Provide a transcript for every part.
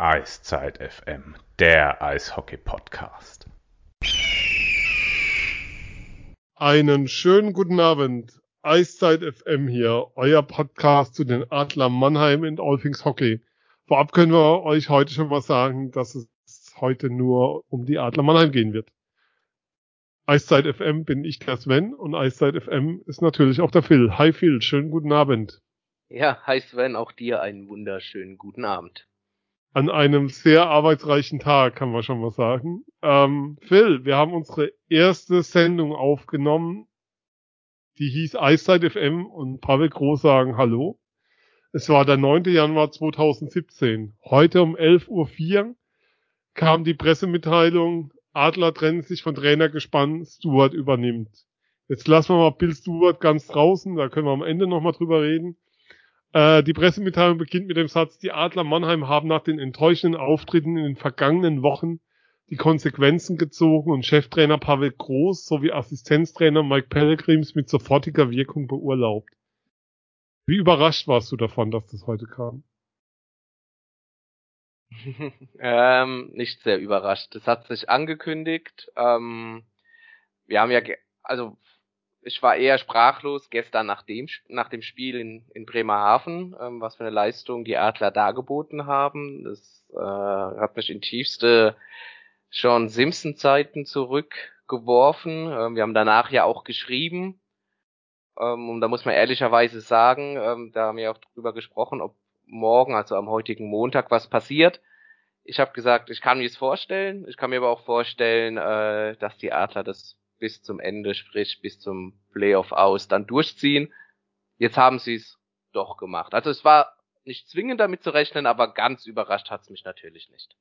Eiszeit FM, der Eishockey-Podcast. Einen schönen guten Abend. Eiszeit FM hier, euer Podcast zu den Adler Mannheim in Olfings Hockey. Vorab können wir euch heute schon mal sagen, dass es heute nur um die Adler Mannheim gehen wird. Eiszeit FM bin ich der Sven und Eiszeit FM ist natürlich auch der Phil. Hi Phil, schönen guten Abend. Ja, hi Sven, auch dir einen wunderschönen guten Abend an einem sehr arbeitsreichen Tag, kann man schon mal sagen. Ähm, Phil, wir haben unsere erste Sendung aufgenommen. Die hieß Eiszeit FM und Pavel Groß sagen Hallo. Es war der 9. Januar 2017. Heute um 11.04 Uhr kam die Pressemitteilung, Adler trennt sich von Trainergespann, Stuart übernimmt. Jetzt lassen wir mal Bill Stuart ganz draußen, da können wir am Ende nochmal drüber reden. Äh, die Pressemitteilung beginnt mit dem Satz, die Adler Mannheim haben nach den enttäuschenden Auftritten in den vergangenen Wochen die Konsequenzen gezogen und Cheftrainer Pavel Groß sowie Assistenztrainer Mike Pellegrims mit sofortiger Wirkung beurlaubt. Wie überrascht warst du davon, dass das heute kam? ähm, nicht sehr überrascht. Das hat sich angekündigt. Ähm, wir haben ja, also ich war eher sprachlos gestern nach dem, nach dem Spiel in, in Bremerhaven, ähm, was für eine Leistung die Adler dargeboten haben. Das äh, hat mich in tiefste schon Simpson-Zeiten zurückgeworfen. Ähm, wir haben danach ja auch geschrieben. Ähm, und da muss man ehrlicherweise sagen, ähm, da haben wir auch drüber gesprochen, ob morgen, also am heutigen Montag, was passiert. Ich habe gesagt, ich kann mir es vorstellen. Ich kann mir aber auch vorstellen, äh, dass die Adler das bis zum Ende, sprich bis zum Playoff aus, dann durchziehen. Jetzt haben sie es doch gemacht. Also es war nicht zwingend damit zu rechnen, aber ganz überrascht hat's mich natürlich nicht.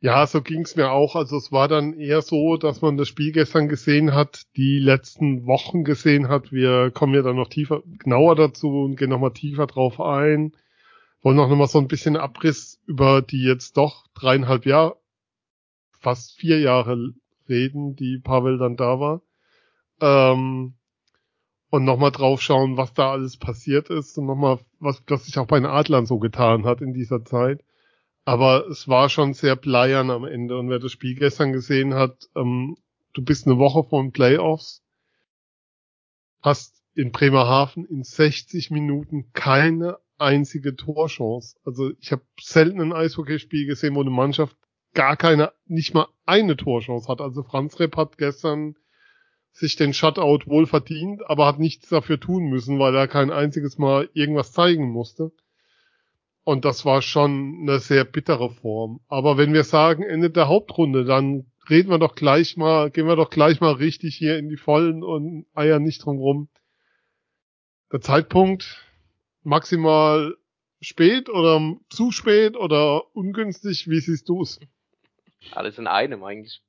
Ja, so ging's mir auch. Also es war dann eher so, dass man das Spiel gestern gesehen hat, die letzten Wochen gesehen hat. Wir kommen ja dann noch tiefer, genauer dazu und gehen nochmal tiefer drauf ein. Wollen auch nochmal so ein bisschen Abriss über die jetzt doch dreieinhalb Jahre, fast vier Jahre reden, die Pavel dann da war. Ähm, und nochmal drauf schauen, was da alles passiert ist und nochmal, was, was sich auch bei den Adlern so getan hat in dieser Zeit. Aber es war schon sehr bleiern am Ende. Und wer das Spiel gestern gesehen hat, ähm, du bist eine Woche vor den Playoffs, hast in Bremerhaven in 60 Minuten keine einzige Torchance. Also ich habe selten ein Eishockeyspiel gesehen, wo eine Mannschaft gar keine, nicht mal eine Torchance hat. Also Franz Repp hat gestern sich den Shutout wohl verdient, aber hat nichts dafür tun müssen, weil er kein einziges Mal irgendwas zeigen musste. Und das war schon eine sehr bittere Form. Aber wenn wir sagen, Ende der Hauptrunde, dann reden wir doch gleich mal, gehen wir doch gleich mal richtig hier in die Vollen und eiern nicht drum rum. Der Zeitpunkt maximal spät oder zu spät oder ungünstig, wie siehst du es? Alles in einem eigentlich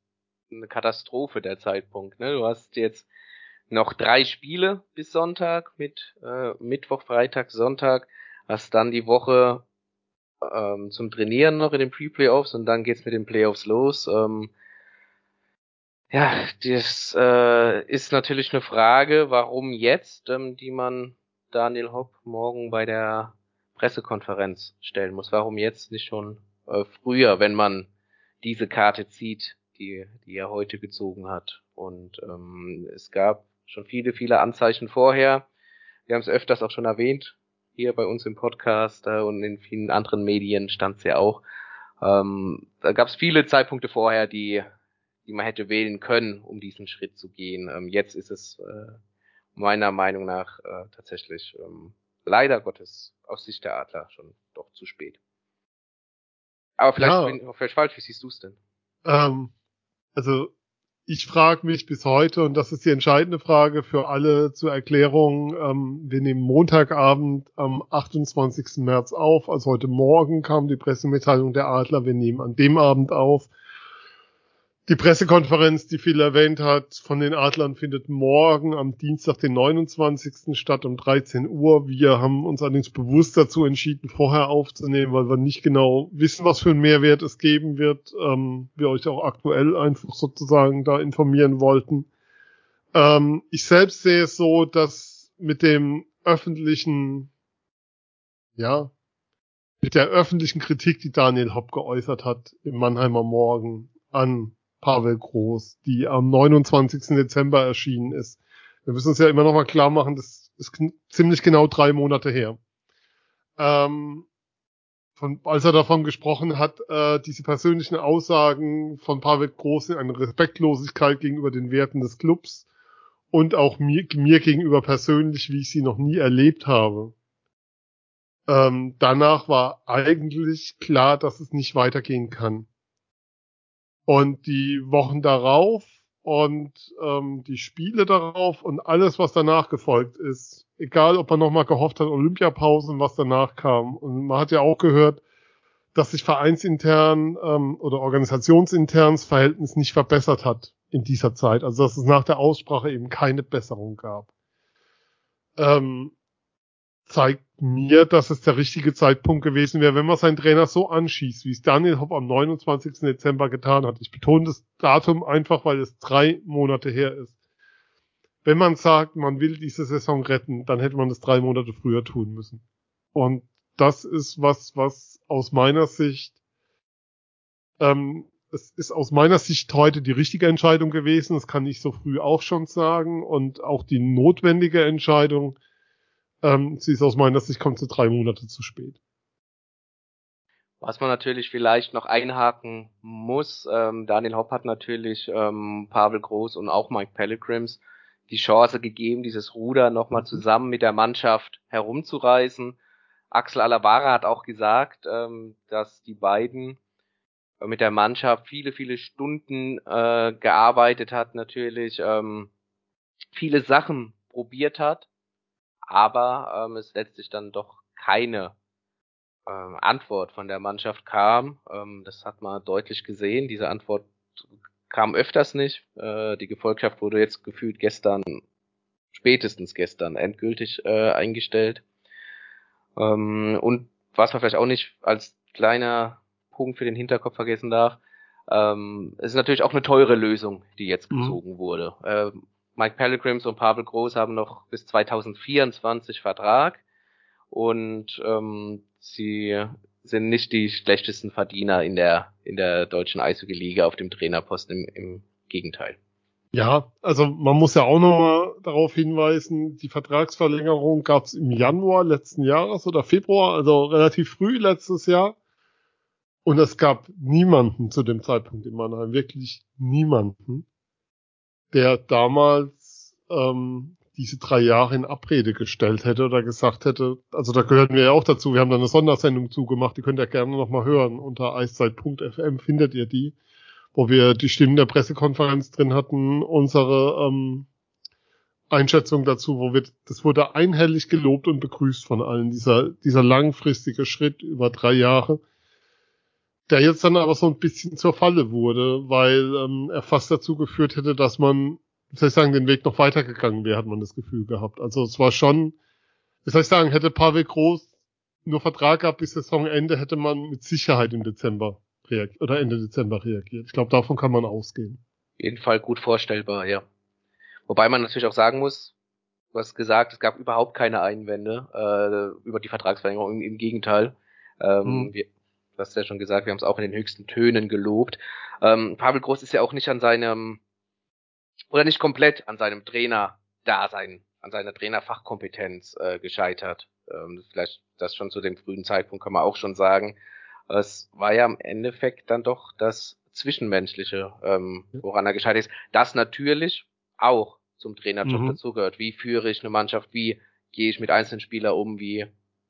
eine Katastrophe der Zeitpunkt. Ne? Du hast jetzt noch drei Spiele bis Sonntag mit äh, Mittwoch, Freitag, Sonntag. Hast dann die Woche ähm, zum Trainieren noch in den Pre-Playoffs und dann geht's mit den Playoffs los. Ähm, ja, das äh, ist natürlich eine Frage, warum jetzt, ähm, die man Daniel Hopp morgen bei der Pressekonferenz stellen muss. Warum jetzt nicht schon äh, früher, wenn man diese Karte zieht, die, die er heute gezogen hat. Und ähm, es gab schon viele, viele Anzeichen vorher. Wir haben es öfters auch schon erwähnt, hier bei uns im Podcast äh, und in vielen anderen Medien stand es ja auch. Ähm, da gab es viele Zeitpunkte vorher, die, die man hätte wählen können, um diesen Schritt zu gehen. Ähm, jetzt ist es äh, meiner Meinung nach äh, tatsächlich ähm, leider Gottes aus Sicht der Adler schon doch zu spät. Aber vielleicht, ja. bin, vielleicht falsch, wie siehst du es denn? Ähm, also ich frage mich bis heute, und das ist die entscheidende Frage für alle zur Erklärung, ähm, wir nehmen Montagabend am 28. März auf, also heute Morgen kam die Pressemitteilung der Adler, wir nehmen an dem Abend auf. Die Pressekonferenz, die Phil erwähnt hat, von den Adlern findet morgen am Dienstag, den 29. statt um 13 Uhr. Wir haben uns allerdings bewusst dazu entschieden, vorher aufzunehmen, weil wir nicht genau wissen, was für einen Mehrwert es geben wird. Ähm, wir euch auch aktuell einfach sozusagen da informieren wollten. Ähm, ich selbst sehe es so, dass mit dem öffentlichen, ja, mit der öffentlichen Kritik, die Daniel Hopp geäußert hat im Mannheimer Morgen an Pavel Groß, die am 29. Dezember erschienen ist. Wir müssen uns ja immer noch mal klar machen, das ist ziemlich genau drei Monate her. Ähm, von, als er davon gesprochen hat, äh, diese persönlichen Aussagen von Pavel Groß in eine Respektlosigkeit gegenüber den Werten des Clubs und auch mir, mir gegenüber persönlich, wie ich sie noch nie erlebt habe. Ähm, danach war eigentlich klar, dass es nicht weitergehen kann. Und die Wochen darauf und ähm, die Spiele darauf und alles, was danach gefolgt ist, egal ob man nochmal gehofft hat, Olympiapausen, was danach kam. Und man hat ja auch gehört, dass sich vereinsintern ähm, oder organisationsintern das Verhältnis nicht verbessert hat in dieser Zeit. Also dass es nach der Aussprache eben keine Besserung gab. Ähm, zeigt mir, dass es der richtige Zeitpunkt gewesen wäre, wenn man seinen Trainer so anschießt, wie es Daniel Hopp am 29. Dezember getan hat. Ich betone das Datum einfach, weil es drei Monate her ist. Wenn man sagt, man will diese Saison retten, dann hätte man das drei Monate früher tun müssen. Und das ist was, was aus meiner Sicht, ähm, es ist aus meiner Sicht heute die richtige Entscheidung gewesen. Das kann ich so früh auch schon sagen. Und auch die notwendige Entscheidung, ähm, sie ist aus meiner Sicht kommt sie drei Monate zu spät. Was man natürlich vielleicht noch einhaken muss, ähm, Daniel Hopp hat natürlich ähm, Pavel Groß und auch Mike Pellegrims die Chance gegeben, dieses Ruder nochmal zusammen mit der Mannschaft herumzureißen. Axel Alavara hat auch gesagt, ähm, dass die beiden mit der Mannschaft viele, viele Stunden äh, gearbeitet hat, natürlich ähm, viele Sachen probiert hat, aber ähm, es letztlich dann doch keine ähm, Antwort von der Mannschaft kam. Ähm, das hat man deutlich gesehen. Diese Antwort kam öfters nicht. Äh, die Gefolgschaft wurde jetzt gefühlt gestern, spätestens gestern, endgültig äh, eingestellt. Ähm, und was man vielleicht auch nicht als kleiner Punkt für den Hinterkopf vergessen darf, ähm, es ist natürlich auch eine teure Lösung, die jetzt mhm. gezogen mhm. wurde. Ähm, Mike Pellegrims und Pavel Groß haben noch bis 2024 Vertrag und ähm, sie sind nicht die schlechtesten Verdiener in der in der deutschen Eishockey-Liga auf dem Trainerposten. Im, Im Gegenteil. Ja, also man muss ja auch nochmal darauf hinweisen, die Vertragsverlängerung gab es im Januar letzten Jahres oder Februar, also relativ früh letztes Jahr. Und es gab niemanden zu dem Zeitpunkt in Mannheim, wirklich niemanden, der damals ähm, diese drei Jahre in Abrede gestellt hätte oder gesagt hätte, also da gehören wir ja auch dazu, wir haben da eine Sondersendung zugemacht, die könnt ihr gerne nochmal hören, unter eiszeit.fm findet ihr die, wo wir die Stimmen der Pressekonferenz drin hatten, unsere ähm, Einschätzung dazu, wo wir, das wurde einhellig gelobt und begrüßt von allen, dieser, dieser langfristige Schritt über drei Jahre, der jetzt dann aber so ein bisschen zur Falle wurde, weil ähm, er fast dazu geführt hätte, dass man, wie soll ich sagen, den Weg noch weitergegangen wäre, hat man das Gefühl gehabt. Also es war schon, wie soll ich sagen, hätte Pavel Groß nur Vertrag gehabt bis Saisonende, hätte man mit Sicherheit im Dezember reagiert oder Ende Dezember reagiert. Ich glaube, davon kann man ausgehen. Jeden Fall gut vorstellbar, ja. Wobei man natürlich auch sagen muss, du hast gesagt, es gab überhaupt keine Einwände äh, über die Vertragsverlängerung. Im, im Gegenteil. Ähm, hm. wir, du hast ja schon gesagt, wir haben es auch in den höchsten Tönen gelobt. Ähm, Pavel Groß ist ja auch nicht an seinem, oder nicht komplett an seinem Trainer-Dasein, an seiner Trainerfachkompetenz äh, gescheitert. Ähm, vielleicht das schon zu dem frühen Zeitpunkt kann man auch schon sagen. Es war ja im Endeffekt dann doch das Zwischenmenschliche, ähm, woran er gescheitert ist. Das natürlich auch zum Trainerjob mhm. dazugehört. Wie führe ich eine Mannschaft? Wie gehe ich mit einzelnen Spielern um? Wie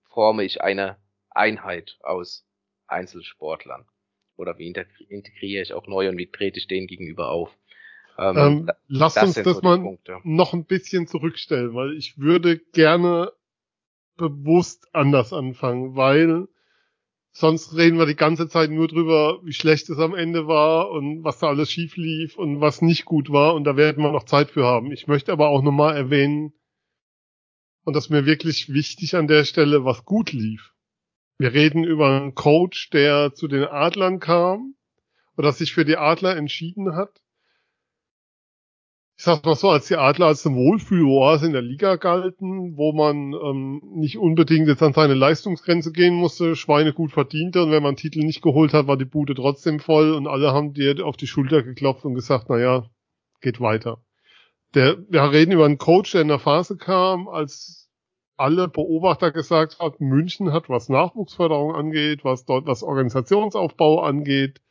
forme ich eine Einheit aus Einzelsportlern? Oder wie integriere ich auch neu und wie trete ich denen gegenüber auf? Ähm, ähm, lass das uns das so mal Punkte. noch ein bisschen zurückstellen, weil ich würde gerne bewusst anders anfangen, weil sonst reden wir die ganze Zeit nur drüber, wie schlecht es am Ende war und was da alles schief lief und was nicht gut war und da werden wir noch Zeit für haben. Ich möchte aber auch nochmal erwähnen, und das ist mir wirklich wichtig an der Stelle, was gut lief. Wir reden über einen Coach, der zu den Adlern kam oder sich für die Adler entschieden hat. ich sag mal so, als die Adler als eine Wohlfühloase in der Liga galten, wo man ähm, nicht unbedingt jetzt an seine Leistungsgrenze gehen musste, Schweine gut verdiente und wenn man Titel nicht geholt hat, war die Bude trotzdem voll und alle haben dir auf die Schulter geklopft und gesagt, naja, geht weiter. Der, wir reden über einen Coach, der in der Phase kam, als alle Beobachter gesagt hat, München hat, was Nachwuchsförderung angeht, was dort, was Organisationsaufbau angeht,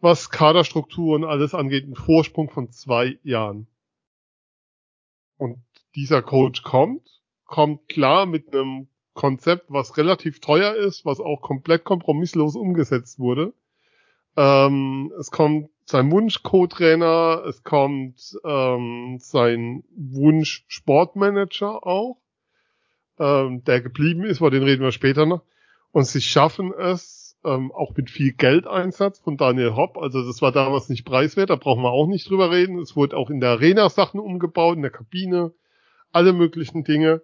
was Kaderstruktur und alles angeht, einen Vorsprung von zwei Jahren. Und dieser Coach kommt, kommt klar mit einem Konzept, was relativ teuer ist, was auch komplett kompromisslos umgesetzt wurde. Ähm, es kommt sein Wunsch Co-Trainer, es kommt ähm, sein Wunsch Sportmanager auch, ähm, der geblieben ist, über den reden wir später noch. Und sie schaffen es, ähm, auch mit viel Geldeinsatz von Daniel Hopp. Also das war damals nicht preiswert, da brauchen wir auch nicht drüber reden. Es wurde auch in der Arena Sachen umgebaut, in der Kabine, alle möglichen Dinge.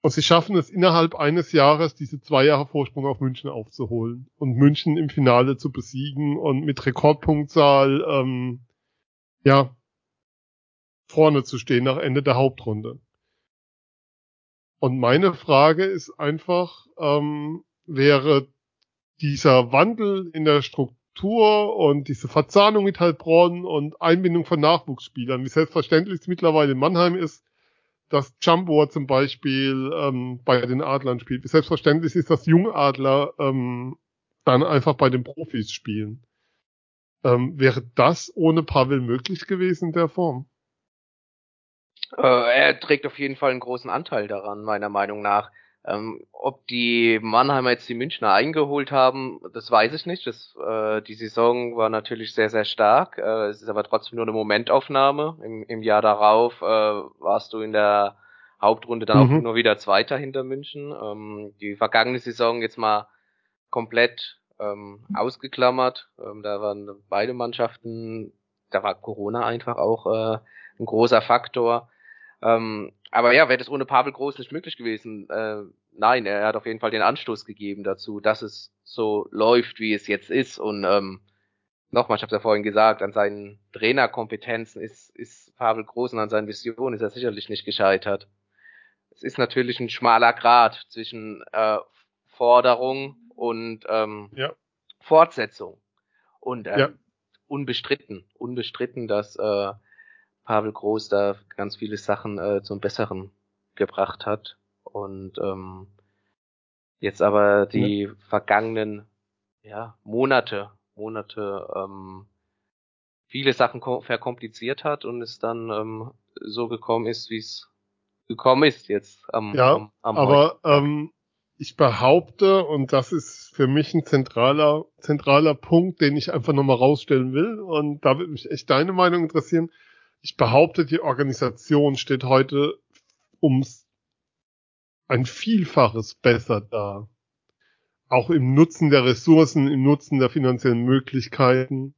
Und sie schaffen es innerhalb eines Jahres, diese zwei Jahre Vorsprung auf München aufzuholen und München im Finale zu besiegen und mit Rekordpunktzahl ähm, ja vorne zu stehen nach Ende der Hauptrunde. Und meine Frage ist einfach, ähm, wäre dieser Wandel in der Struktur und diese Verzahnung mit Heilbronn und Einbindung von Nachwuchsspielern, wie selbstverständlich es mittlerweile in Mannheim ist, dass Jumbo zum Beispiel ähm, bei den Adlern spielt. Wie selbstverständlich ist, dass Jungadler ähm, dann einfach bei den Profis spielen. Ähm, wäre das ohne Pavel möglich gewesen in der Form? Äh, er trägt auf jeden Fall einen großen Anteil daran, meiner Meinung nach. Ähm, ob die Mannheimer jetzt die Münchner eingeholt haben, das weiß ich nicht. Das, äh, die Saison war natürlich sehr, sehr stark. Äh, es ist aber trotzdem nur eine Momentaufnahme. Im, im Jahr darauf äh, warst du in der Hauptrunde dann mhm. auch nur wieder Zweiter hinter München. Ähm, die vergangene Saison jetzt mal komplett ähm, ausgeklammert. Ähm, da waren beide Mannschaften, da war Corona einfach auch äh, ein großer Faktor. Ähm, aber ja, wäre das ohne Pavel Groß nicht möglich gewesen. Äh, nein, er hat auf jeden Fall den Anstoß gegeben dazu, dass es so läuft, wie es jetzt ist. Und ähm, nochmal, ich habe ja vorhin gesagt, an seinen Trainerkompetenzen ist, ist Pavel Groß und an seinen Visionen ist er sicherlich nicht gescheitert. Es ist natürlich ein schmaler Grad zwischen äh, Forderung und ähm, ja. Fortsetzung. Und ähm, ja. unbestritten, unbestritten, dass äh, Pavel Groß da ganz viele Sachen äh, zum Besseren gebracht hat. Und ähm, jetzt aber die ja. vergangenen ja, Monate, Monate ähm, viele Sachen verkompliziert hat und es dann ähm, so gekommen ist, wie es gekommen ist jetzt am, ja, am, am aber ähm, ich behaupte, und das ist für mich ein zentraler, zentraler Punkt, den ich einfach nochmal rausstellen will, und da würde mich echt deine Meinung interessieren, ich behaupte, die Organisation steht heute ums ein Vielfaches besser da. Auch im Nutzen der Ressourcen, im Nutzen der finanziellen Möglichkeiten,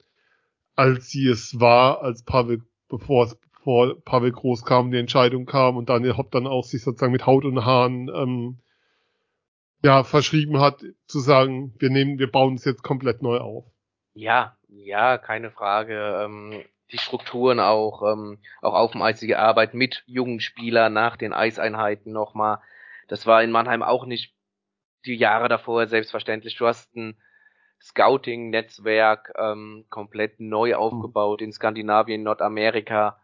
als sie es war, als Pavel, bevor es bevor Pavel Groß kam, die Entscheidung kam und Daniel Hopp dann auch sich sozusagen mit Haut und Haaren ähm, ja verschrieben hat, zu sagen, wir nehmen, wir bauen es jetzt komplett neu auf. Ja, ja, keine Frage. Ähm, die Strukturen auch, ähm, auch auf dem Eis, die Arbeit mit jungen Spielern nach den Eiseinheiten nochmal. Das war in Mannheim auch nicht die Jahre davor selbstverständlich. Du hast ein Scouting-Netzwerk ähm, komplett neu aufgebaut in Skandinavien, Nordamerika,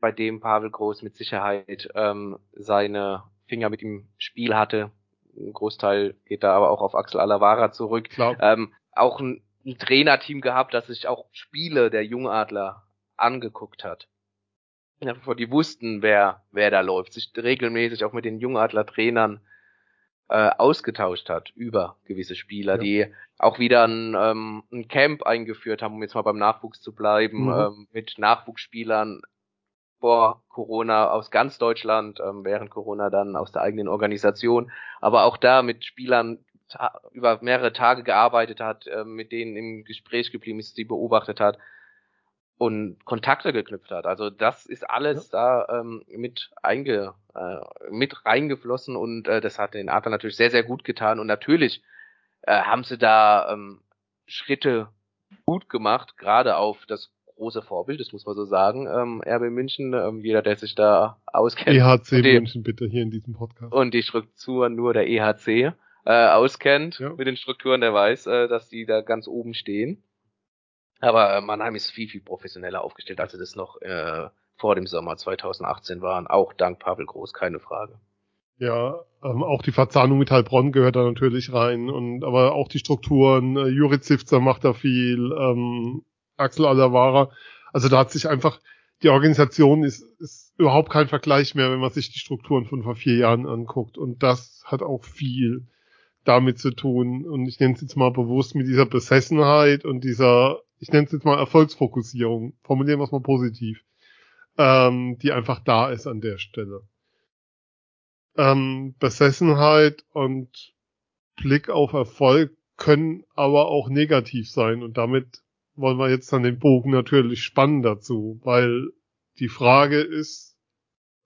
bei dem Pavel Groß mit Sicherheit ähm, seine Finger mit im Spiel hatte. Ein Großteil geht da aber auch auf Axel Alavara zurück. Ähm, auch ein ein Trainerteam gehabt, das sich auch Spiele der Jungadler angeguckt hat. Die wussten, wer, wer da läuft, sich regelmäßig auch mit den Jungadler-Trainern äh, ausgetauscht hat über gewisse Spieler, ja. die auch wieder ein, ähm, ein Camp eingeführt haben, um jetzt mal beim Nachwuchs zu bleiben, mhm. ähm, mit Nachwuchsspielern vor Corona aus ganz Deutschland, ähm, während Corona dann aus der eigenen Organisation, aber auch da mit Spielern, über mehrere Tage gearbeitet hat, äh, mit denen im Gespräch geblieben ist, die beobachtet hat und Kontakte geknüpft hat. Also das ist alles ja. da ähm, mit einge äh, mit reingeflossen und äh, das hat den Adler natürlich sehr sehr gut getan und natürlich äh, haben sie da ähm, Schritte gut gemacht, gerade auf das große Vorbild, das muss man so sagen, ähm, RB München, ähm, jeder, der sich da auskennt. EHC die, München bitte hier in diesem Podcast. Und die Strukturen nur der EHC äh, auskennt Ja. mit den Strukturen, der weiß, äh, dass die da ganz oben stehen. Aber äh, Mannheim ist viel, viel professioneller aufgestellt, als sie das noch äh, vor dem Sommer 2018 waren. Auch dank Pavel Groß, keine Frage. Ja, ähm, auch die Verzahnung mit Heilbronn gehört da natürlich rein und aber auch die Strukturen, äh, Juri Zivzer macht da viel, ähm, Axel Alavara. Also da hat sich einfach, die Organisation ist, ist überhaupt kein Vergleich mehr, wenn man sich die Strukturen von vor vier Jahren anguckt. Und das hat auch viel damit zu tun. Und ich nenne es jetzt mal bewusst mit dieser Besessenheit und dieser, ich nenne es jetzt mal Erfolgsfokussierung, formulieren wir es mal positiv, ähm, die einfach da ist an der Stelle. Ähm, Besessenheit und Blick auf Erfolg können aber auch negativ sein. Und damit wollen wir jetzt dann den Bogen natürlich spannen dazu, weil die Frage ist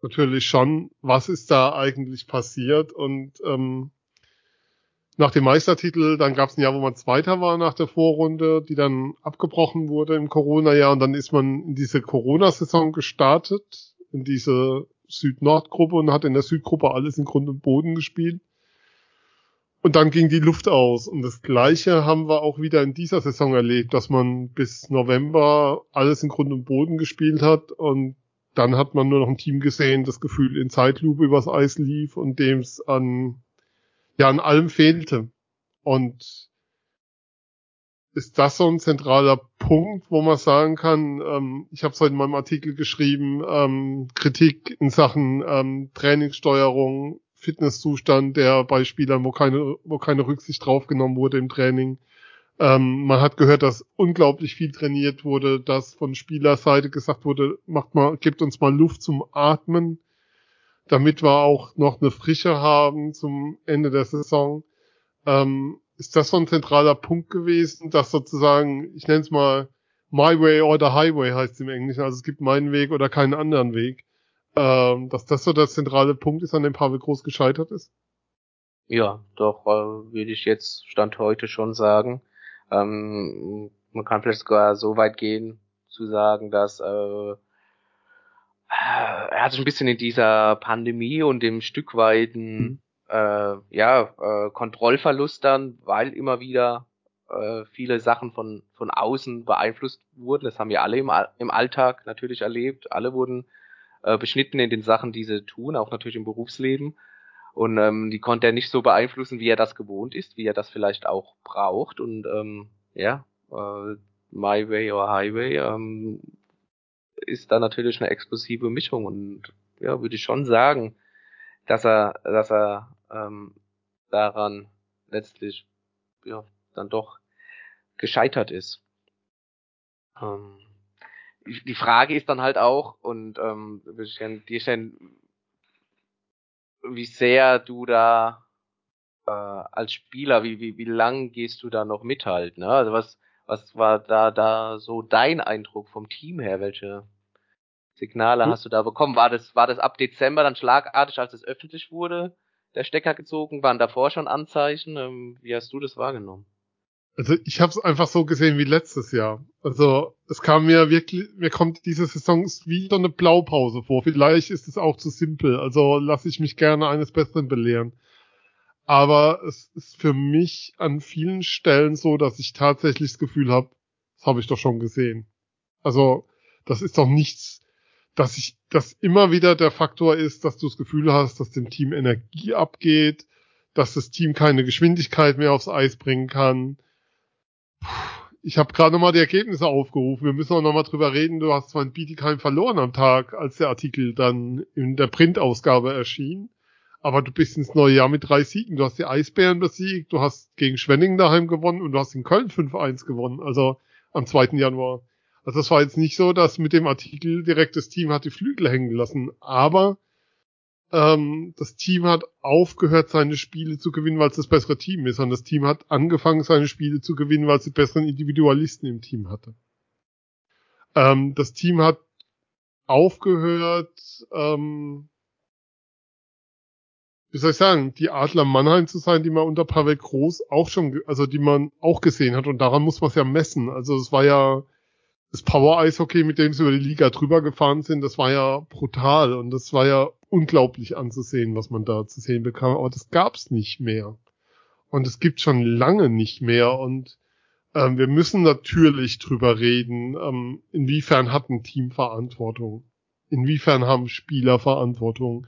natürlich schon, was ist da eigentlich passiert? Und ähm, nach dem Meistertitel, dann gab es ein Jahr, wo man Zweiter war nach der Vorrunde, die dann abgebrochen wurde im Corona-Jahr und dann ist man in diese Corona-Saison gestartet, in diese Süd-Nord-Gruppe und hat in der Südgruppe alles in Grund und Boden gespielt. Und dann ging die Luft aus. Und das Gleiche haben wir auch wieder in dieser Saison erlebt, dass man bis November alles in Grund und Boden gespielt hat. Und dann hat man nur noch ein Team gesehen, das Gefühl in Zeitlupe übers Eis lief und dem es an, ja, an allem fehlte. Und ist das so ein zentraler Punkt, wo man sagen kann, ähm, ich habe es heute in meinem Artikel geschrieben, ähm, Kritik in Sachen ähm, Trainingssteuerung, Fitnesszustand, der bei Spielern, wo keine, wo keine Rücksicht draufgenommen wurde im Training. Ähm, man hat gehört, dass unglaublich viel trainiert wurde, dass von Spielerseite gesagt wurde, macht mal, gibt uns mal Luft zum Atmen, damit wir auch noch eine Frische haben zum Ende der Saison. Ähm, ist das so ein zentraler Punkt gewesen, dass sozusagen, ich nenne es mal My Way or the Highway heißt es im Englischen, also es gibt meinen Weg oder keinen anderen Weg, ähm, dass das so der zentrale Punkt ist, an dem Pavel Groß gescheitert ist? Ja, doch, äh, würde ich jetzt Stand heute schon sagen. Ähm, man kann vielleicht sogar so weit gehen, zu sagen, dass äh, er hat sich ein bisschen in dieser Pandemie und dem Stück weiten äh, ja, äh, Kontrollverlust dann, weil immer wieder äh, viele Sachen von, von außen beeinflusst wurden. Das haben wir alle im, im Alltag natürlich erlebt. Alle wurden äh, beschnitten in den Sachen, die sie tun, auch natürlich im Berufsleben. Und ähm, die konnte er nicht so beeinflussen, wie er das gewohnt ist, wie er das vielleicht auch braucht. Und ähm, ja, äh, My Way or Highway ähm, ist da natürlich eine explosive Mischung. Und ja, würde ich schon sagen, dass er, dass er ähm, daran letztlich ja dann doch gescheitert ist. Ähm, die Frage ist dann halt auch, und ähm, dir stellen, wie sehr du da äh, als Spieler, wie, wie, wie lang gehst du da noch mit halt, ne? Also was, was war da, da so dein Eindruck vom Team her? Welche Signale Hm. hast du da bekommen? War das, war das ab Dezember dann schlagartig, als es öffentlich wurde, der Stecker gezogen? Waren davor schon Anzeichen? Ähm, wie hast du das wahrgenommen? Also ich habe es einfach so gesehen wie letztes Jahr. Also es kam mir wirklich, mir kommt diese Saison ist wie so eine Blaupause vor. Vielleicht ist es auch zu simpel. Also lasse ich mich gerne eines Besseren belehren. Aber es ist für mich an vielen Stellen so, dass ich tatsächlich das Gefühl habe, das habe ich doch schon gesehen. Also das ist doch nichts, dass ich, dass immer wieder der Faktor ist, dass du das Gefühl hast, dass dem Team Energie abgeht, dass das Team keine Geschwindigkeit mehr aufs Eis bringen kann. Ich habe gerade nochmal die Ergebnisse aufgerufen. Wir müssen auch nochmal drüber reden. Du hast zwar in Bietigheim verloren am Tag, als der Artikel dann in der Printausgabe erschien. Aber du bist ins neue Jahr mit drei Siegen. Du hast die Eisbären besiegt, du hast gegen Schwenningen daheim gewonnen und du hast in Köln 5-1 gewonnen. Also am 2. Januar. Also es war jetzt nicht so, dass mit dem Artikel direkt das Team hat die Flügel hängen lassen. Aber ähm, das Team hat aufgehört, seine Spiele zu gewinnen, weil es das bessere Team ist. Und das Team hat angefangen, seine Spiele zu gewinnen, weil es die besseren Individualisten im Team hatte. Ähm, das Team hat aufgehört, ähm, wie soll ich sagen, die Adler Mannheim zu sein, die man unter Pavel Groß auch schon, also die man auch gesehen hat. Und daran muss man es ja messen. Also es war ja das Power-Eishockey, mit dem sie über die Liga drüber gefahren sind, das war ja brutal und das war ja unglaublich anzusehen, was man da zu sehen bekam. Aber das gab's nicht mehr. Und es gibt schon lange nicht mehr. Und ähm, wir müssen natürlich drüber reden, ähm, inwiefern hat ein Team Verantwortung? Inwiefern haben Spieler Verantwortung?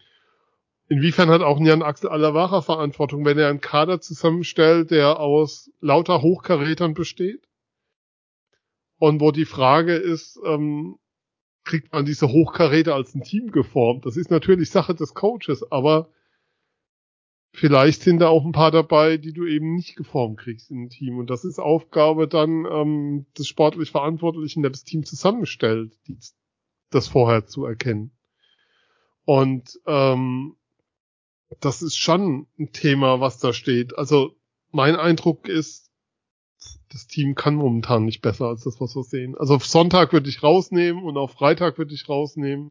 Inwiefern hat auch Jan Axel Alavara Verantwortung, wenn er einen Kader zusammenstellt, der aus lauter Hochkarätern besteht? Und wo die Frage ist, ähm, kriegt man diese Hochkaräter als ein Team geformt? Das ist natürlich Sache des Coaches, aber vielleicht sind da auch ein paar dabei, die du eben nicht geformt kriegst in ein Team. Und das ist Aufgabe dann ähm, des sportlich Verantwortlichen, der das Team zusammenstellt, die, das vorher zu erkennen. Und ähm, das ist schon ein Thema, was da steht. Also mein Eindruck ist, das Team kann momentan nicht besser als das, was wir sehen. Also auf Sonntag würde ich rausnehmen und auf Freitag würde ich rausnehmen.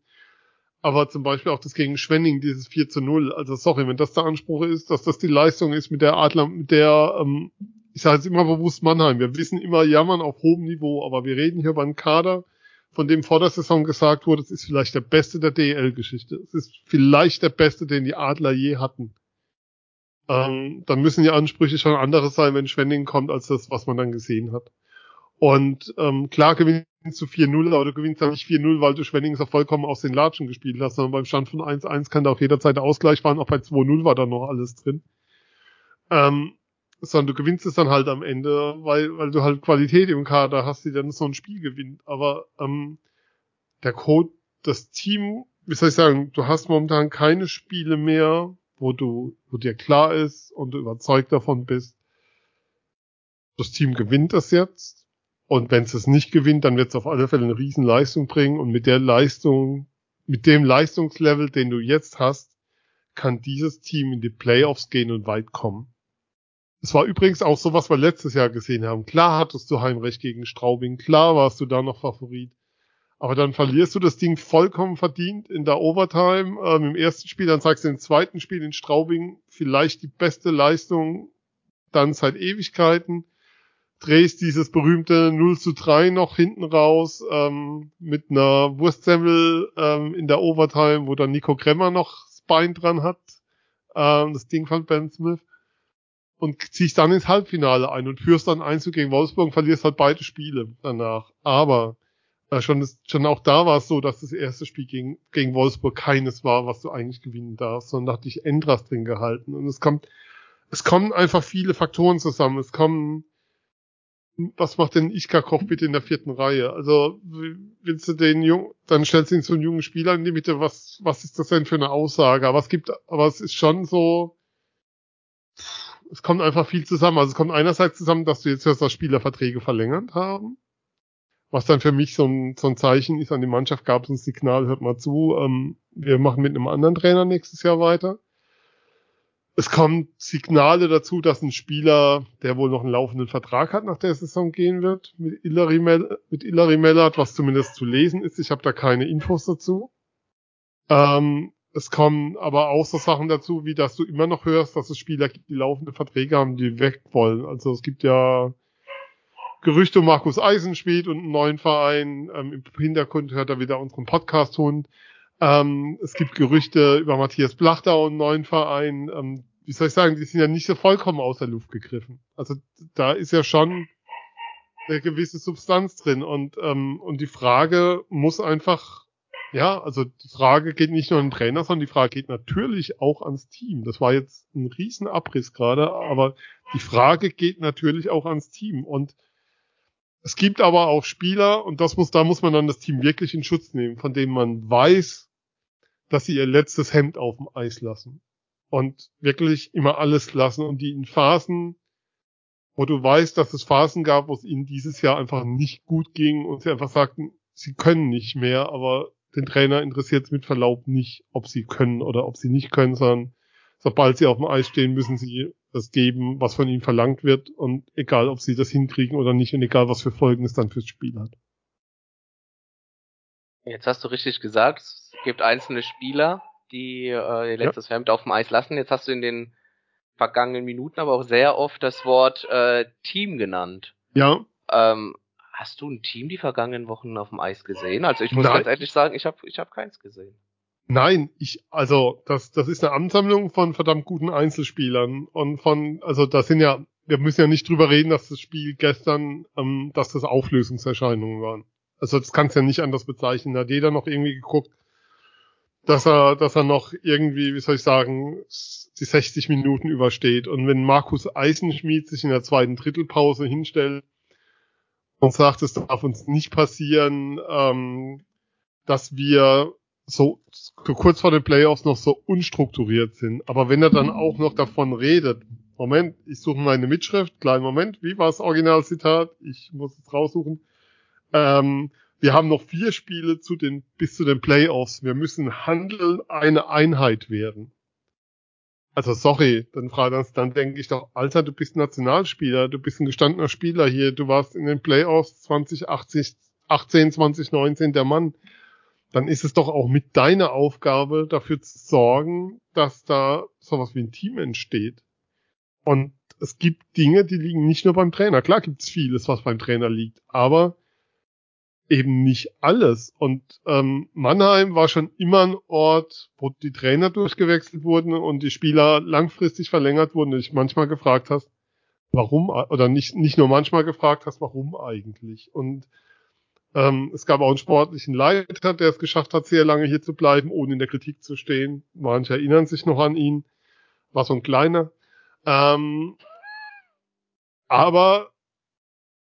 Aber zum Beispiel auch das gegen Schwenning, dieses 4 zu 0. Also sorry, wenn das der Anspruch ist, dass das die Leistung ist mit der Adler, mit der, ähm, ich sage jetzt immer bewusst Mannheim. Wir wissen immer jammern auf hohem Niveau, aber wir reden hier über einen Kader, von dem vor der Saison gesagt wurde, es ist vielleicht der beste der DEL-Geschichte. Es ist vielleicht der beste, den die Adler je hatten. Ähm, dann müssen die Ansprüche schon andere sein, wenn Schwenning kommt, als das, was man dann gesehen hat. Und ähm, klar gewinnst du 4-0, aber du gewinnst ja nicht 4-0, weil du Schwenning so vollkommen aus den Latschen gespielt hast, sondern beim Stand von 1-1 kann da auch jederzeit der Ausgleich fahren, auch bei 2-0 war da noch alles drin. Ähm, sondern du gewinnst es dann halt am Ende, weil, weil du halt Qualität im Kader hast, die dann so ein Spiel gewinnt. Aber ähm, der Code, das Team, wie soll ich sagen, du hast momentan keine Spiele mehr, wo du, wo dir klar ist und du überzeugt davon bist, das Team gewinnt das jetzt. Und wenn es es nicht gewinnt, dann wird es auf alle Fälle eine Riesenleistung bringen. Und mit der Leistung, mit dem Leistungslevel, den du jetzt hast, kann dieses Team in die Playoffs gehen und weit kommen. Es war übrigens auch so, was wir letztes Jahr gesehen haben. Klar hattest du Heimrecht gegen Straubing, klar warst du da noch Favorit. Aber dann verlierst du das Ding vollkommen verdient in der Overtime. Ähm, Im ersten Spiel, dann zeigst du im zweiten Spiel in Straubing vielleicht die beste Leistung dann seit Ewigkeiten. Drehst dieses berühmte 0 zu 3 noch hinten raus ähm, mit einer Wurstsemmel ähm, in der Overtime, wo dann Nico Kremmer noch das Bein dran hat. Ähm, das Ding von Ben Smith und ziehst dann ins Halbfinale ein und führst dann Einzug gegen Wolfsburg und verlierst halt beide Spiele danach. Aber äh, schon, das, schon auch da war es so, dass das erste Spiel gegen, gegen Wolfsburg keines war, was du eigentlich gewinnen darfst, sondern hat dich Endras drin gehalten. Und es kommt, es kommen einfach viele Faktoren zusammen. Es kommen, was macht denn Ischka Koch bitte in der vierten Reihe? Also, willst du den Jungen, dann stellst du ihn zu einem jungen Spieler in die Mitte, was, was ist das denn für eine Aussage? Aber es gibt, aber es ist schon so, es kommt einfach viel zusammen. Also es kommt einerseits zusammen, dass du jetzt hörst, dass Spieler Verträge verlängert haben. Was dann für mich so ein, so ein Zeichen ist an die Mannschaft, gab es ein Signal, hört mal zu, ähm, wir machen mit einem anderen Trainer nächstes Jahr weiter. Es kommen Signale dazu, dass ein Spieler, der wohl noch einen laufenden Vertrag hat, nach der Saison gehen wird, mit Ilari, Mel mit Ilari Mellert, was zumindest zu lesen ist. Ich habe da keine Infos dazu. Ähm, es kommen aber auch so Sachen dazu, wie dass du immer noch hörst, dass es Spieler gibt, die laufende Verträge haben, die weg wollen. Also es gibt ja Gerüchte um Markus Eisenschmidt und einen neuen Verein. Ähm, Im Hintergrund hört er wieder unseren Podcast-Hund. Ähm, es gibt Gerüchte über Matthias Blachtau und einen neuen Verein. Ähm, wie soll ich sagen, die sind ja nicht so vollkommen aus der Luft gegriffen. Also da ist ja schon eine gewisse Substanz drin und, ähm, und die Frage muss einfach ja, also die Frage geht nicht nur an den Trainer, sondern die Frage geht natürlich auch ans Team. Das war jetzt ein Riesenabriss gerade, aber die Frage geht natürlich auch ans Team. Und es gibt aber auch Spieler, und das muss, da muss man dann das Team wirklich in Schutz nehmen, von denen man weiß, dass sie ihr letztes Hemd auf dem Eis lassen. Und wirklich immer alles lassen und die in Phasen, wo du weißt, dass es Phasen gab, wo es ihnen dieses Jahr einfach nicht gut ging und sie einfach sagten, sie können nicht mehr, aber den Trainer interessiert es mit Verlaub nicht, ob sie können oder ob sie nicht können, sondern sobald sie auf dem Eis stehen, müssen sie das geben, was von ihnen verlangt wird und egal, ob sie das hinkriegen oder nicht und egal, was für Folgen es dann fürs Spiel hat. Jetzt hast du richtig gesagt, es gibt einzelne Spieler, die äh, ihr letztes ja. Hemd auf dem Eis lassen. Jetzt hast du in den vergangenen Minuten aber auch sehr oft das Wort äh, Team genannt. Ja. Ähm, Hast du ein Team die vergangenen Wochen auf dem Eis gesehen? Also ich muss Nein. ganz ehrlich sagen, ich habe ich hab keins gesehen. Nein, ich, also das, das ist eine Ansammlung von verdammt guten Einzelspielern und von, also das sind ja, wir müssen ja nicht drüber reden, dass das Spiel gestern, ähm, dass das Auflösungserscheinungen waren. Also das kannst du ja nicht anders bezeichnen. Da hat jeder noch irgendwie geguckt, dass er, dass er noch irgendwie, wie soll ich sagen, die 60 Minuten übersteht. Und wenn Markus Eisenschmied sich in der zweiten Drittelpause hinstellt und sagt, es darf uns nicht passieren, ähm, dass wir so, so kurz vor den Playoffs noch so unstrukturiert sind. Aber wenn er dann auch noch davon redet, Moment, ich suche meine Mitschrift, kleinen Moment, wie war das Originalzitat? Ich muss es raussuchen. Ähm, wir haben noch vier Spiele zu den, bis zu den Playoffs. Wir müssen handeln, eine Einheit werden. Also sorry, dann frage das, dann denke ich doch, Alter, du bist Nationalspieler, du bist ein gestandener Spieler hier, du warst in den Playoffs 2018, 2019 der Mann. Dann ist es doch auch mit deiner Aufgabe, dafür zu sorgen, dass da sowas wie ein Team entsteht. Und es gibt Dinge, die liegen nicht nur beim Trainer. Klar gibt es vieles, was beim Trainer liegt, aber eben nicht alles. Und ähm, Mannheim war schon immer ein Ort, wo die Trainer durchgewechselt wurden und die Spieler langfristig verlängert wurden. Und ich manchmal gefragt hast, warum, oder nicht, nicht nur manchmal gefragt hast, warum eigentlich. Und ähm, es gab auch einen sportlichen Leiter, der es geschafft hat, sehr lange hier zu bleiben, ohne in der Kritik zu stehen. Manche erinnern sich noch an ihn. War so ein kleiner. Ähm, aber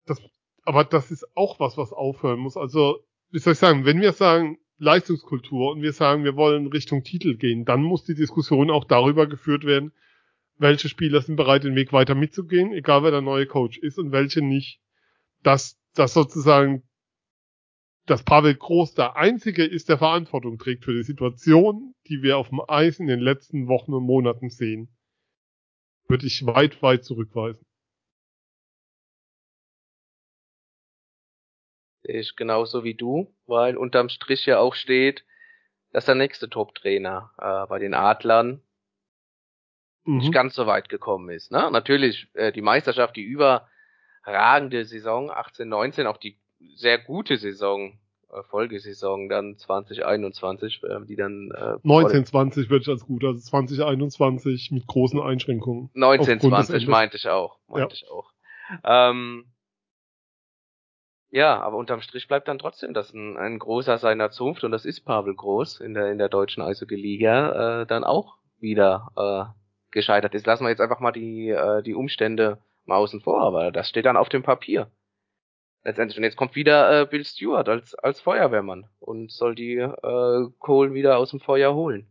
das aber das ist auch was, was aufhören muss. Also, wie soll ich sagen, wenn wir sagen Leistungskultur und wir sagen, wir wollen Richtung Titel gehen, dann muss die Diskussion auch darüber geführt werden, welche Spieler sind bereit, den Weg weiter mitzugehen, egal wer der neue Coach ist und welche nicht. Dass, dass sozusagen, dass Pavel Groß der Einzige ist, der Verantwortung trägt für die Situation, die wir auf dem Eis in den letzten Wochen und Monaten sehen, würde ich weit, weit zurückweisen. Sehe ich genauso wie du, weil unterm Strich ja auch steht, dass der nächste Top-Trainer äh, bei den Adlern mhm. nicht ganz so weit gekommen ist. Ne? Natürlich äh, die Meisterschaft, die überragende Saison 18, 19, auch die sehr gute Saison, äh, Folgesaison dann 2021, äh, die dann äh, 19, 20 würde ich als gut, also 2021 mit großen Einschränkungen. 19, 20 meinte ich auch, meinte ja. ich auch. Ähm, ja, aber unterm Strich bleibt dann trotzdem, dass ein, ein großer seiner Zunft, und das ist Pavel Groß in der, in der deutschen Eishockey-Liga, äh, dann auch wieder äh, gescheitert ist. Lassen wir jetzt einfach mal die, äh, die Umstände mal außen vor, aber das steht dann auf dem Papier. Letztendlich. Und jetzt kommt wieder äh, Bill Stewart als, als Feuerwehrmann und soll die äh, Kohlen wieder aus dem Feuer holen.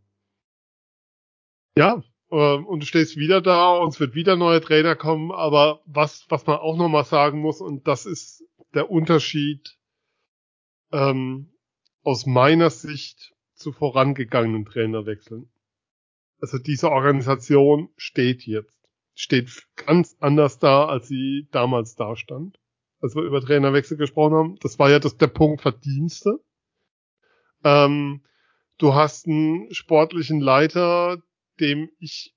Ja, äh, und du stehst wieder da und es wird wieder neue Trainer kommen, aber was, was man auch nochmal sagen muss, und das ist der Unterschied ähm, aus meiner Sicht zu vorangegangenen Trainerwechseln. Also diese Organisation steht jetzt, steht ganz anders da, als sie damals da stand, als wir über Trainerwechsel gesprochen haben. Das war ja das, der Punkt Verdienste. Ähm, du hast einen sportlichen Leiter, dem ich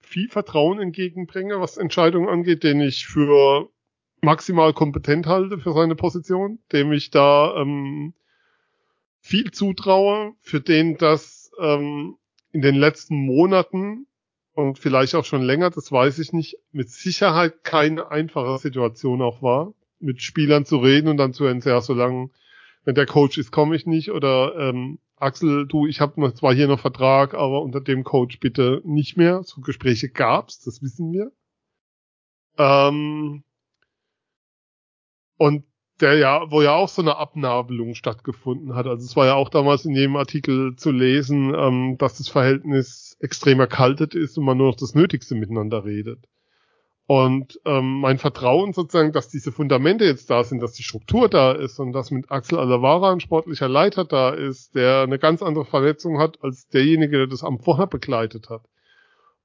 viel Vertrauen entgegenbringe, was Entscheidungen angeht, den ich für maximal kompetent halte für seine Position, dem ich da ähm, viel zutraue, für den das ähm, in den letzten Monaten und vielleicht auch schon länger, das weiß ich nicht, mit Sicherheit keine einfache Situation auch war, mit Spielern zu reden und dann zu sagen, ja, solange, wenn der Coach ist, komme ich nicht oder ähm, Axel, du, ich habe zwar hier noch Vertrag, aber unter dem Coach bitte nicht mehr. So Gespräche gab's, das wissen wir. Ähm, und der ja, wo ja auch so eine Abnabelung stattgefunden hat. Also es war ja auch damals in jedem Artikel zu lesen, ähm, dass das Verhältnis extrem erkaltet ist und man nur noch das Nötigste miteinander redet. Und ähm, mein Vertrauen sozusagen, dass diese Fundamente jetzt da sind, dass die Struktur da ist und dass mit Axel Alavara ein sportlicher Leiter da ist, der eine ganz andere Verletzung hat als derjenige, der das am vorher begleitet hat.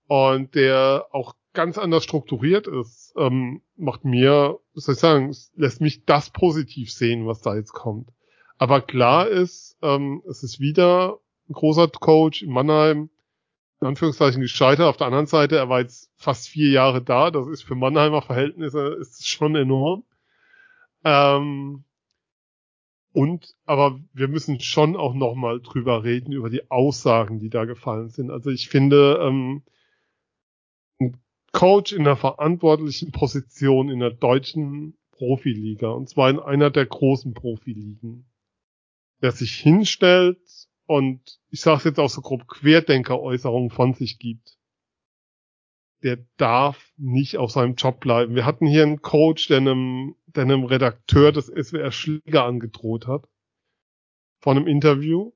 Und der auch ganz anders strukturiert ist, ähm, macht mir, was soll ich sagen, lässt mich das positiv sehen, was da jetzt kommt. Aber klar ist, ähm, es ist wieder ein großer Coach in Mannheim, in Anführungszeichen gescheitert. Auf der anderen Seite, er war jetzt fast vier Jahre da. Das ist für Mannheimer Verhältnisse ist schon enorm. Ähm, und, aber wir müssen schon auch nochmal drüber reden, über die Aussagen, die da gefallen sind. Also ich finde, ähm, Coach in einer verantwortlichen Position in der deutschen Profiliga, und zwar in einer der großen Profiligen, der sich hinstellt und ich sage es jetzt auch so grob Querdenker-Äußerungen von sich gibt, der darf nicht auf seinem Job bleiben. Wir hatten hier einen Coach, der einem, der einem Redakteur des SWR Schläger angedroht hat vor einem Interview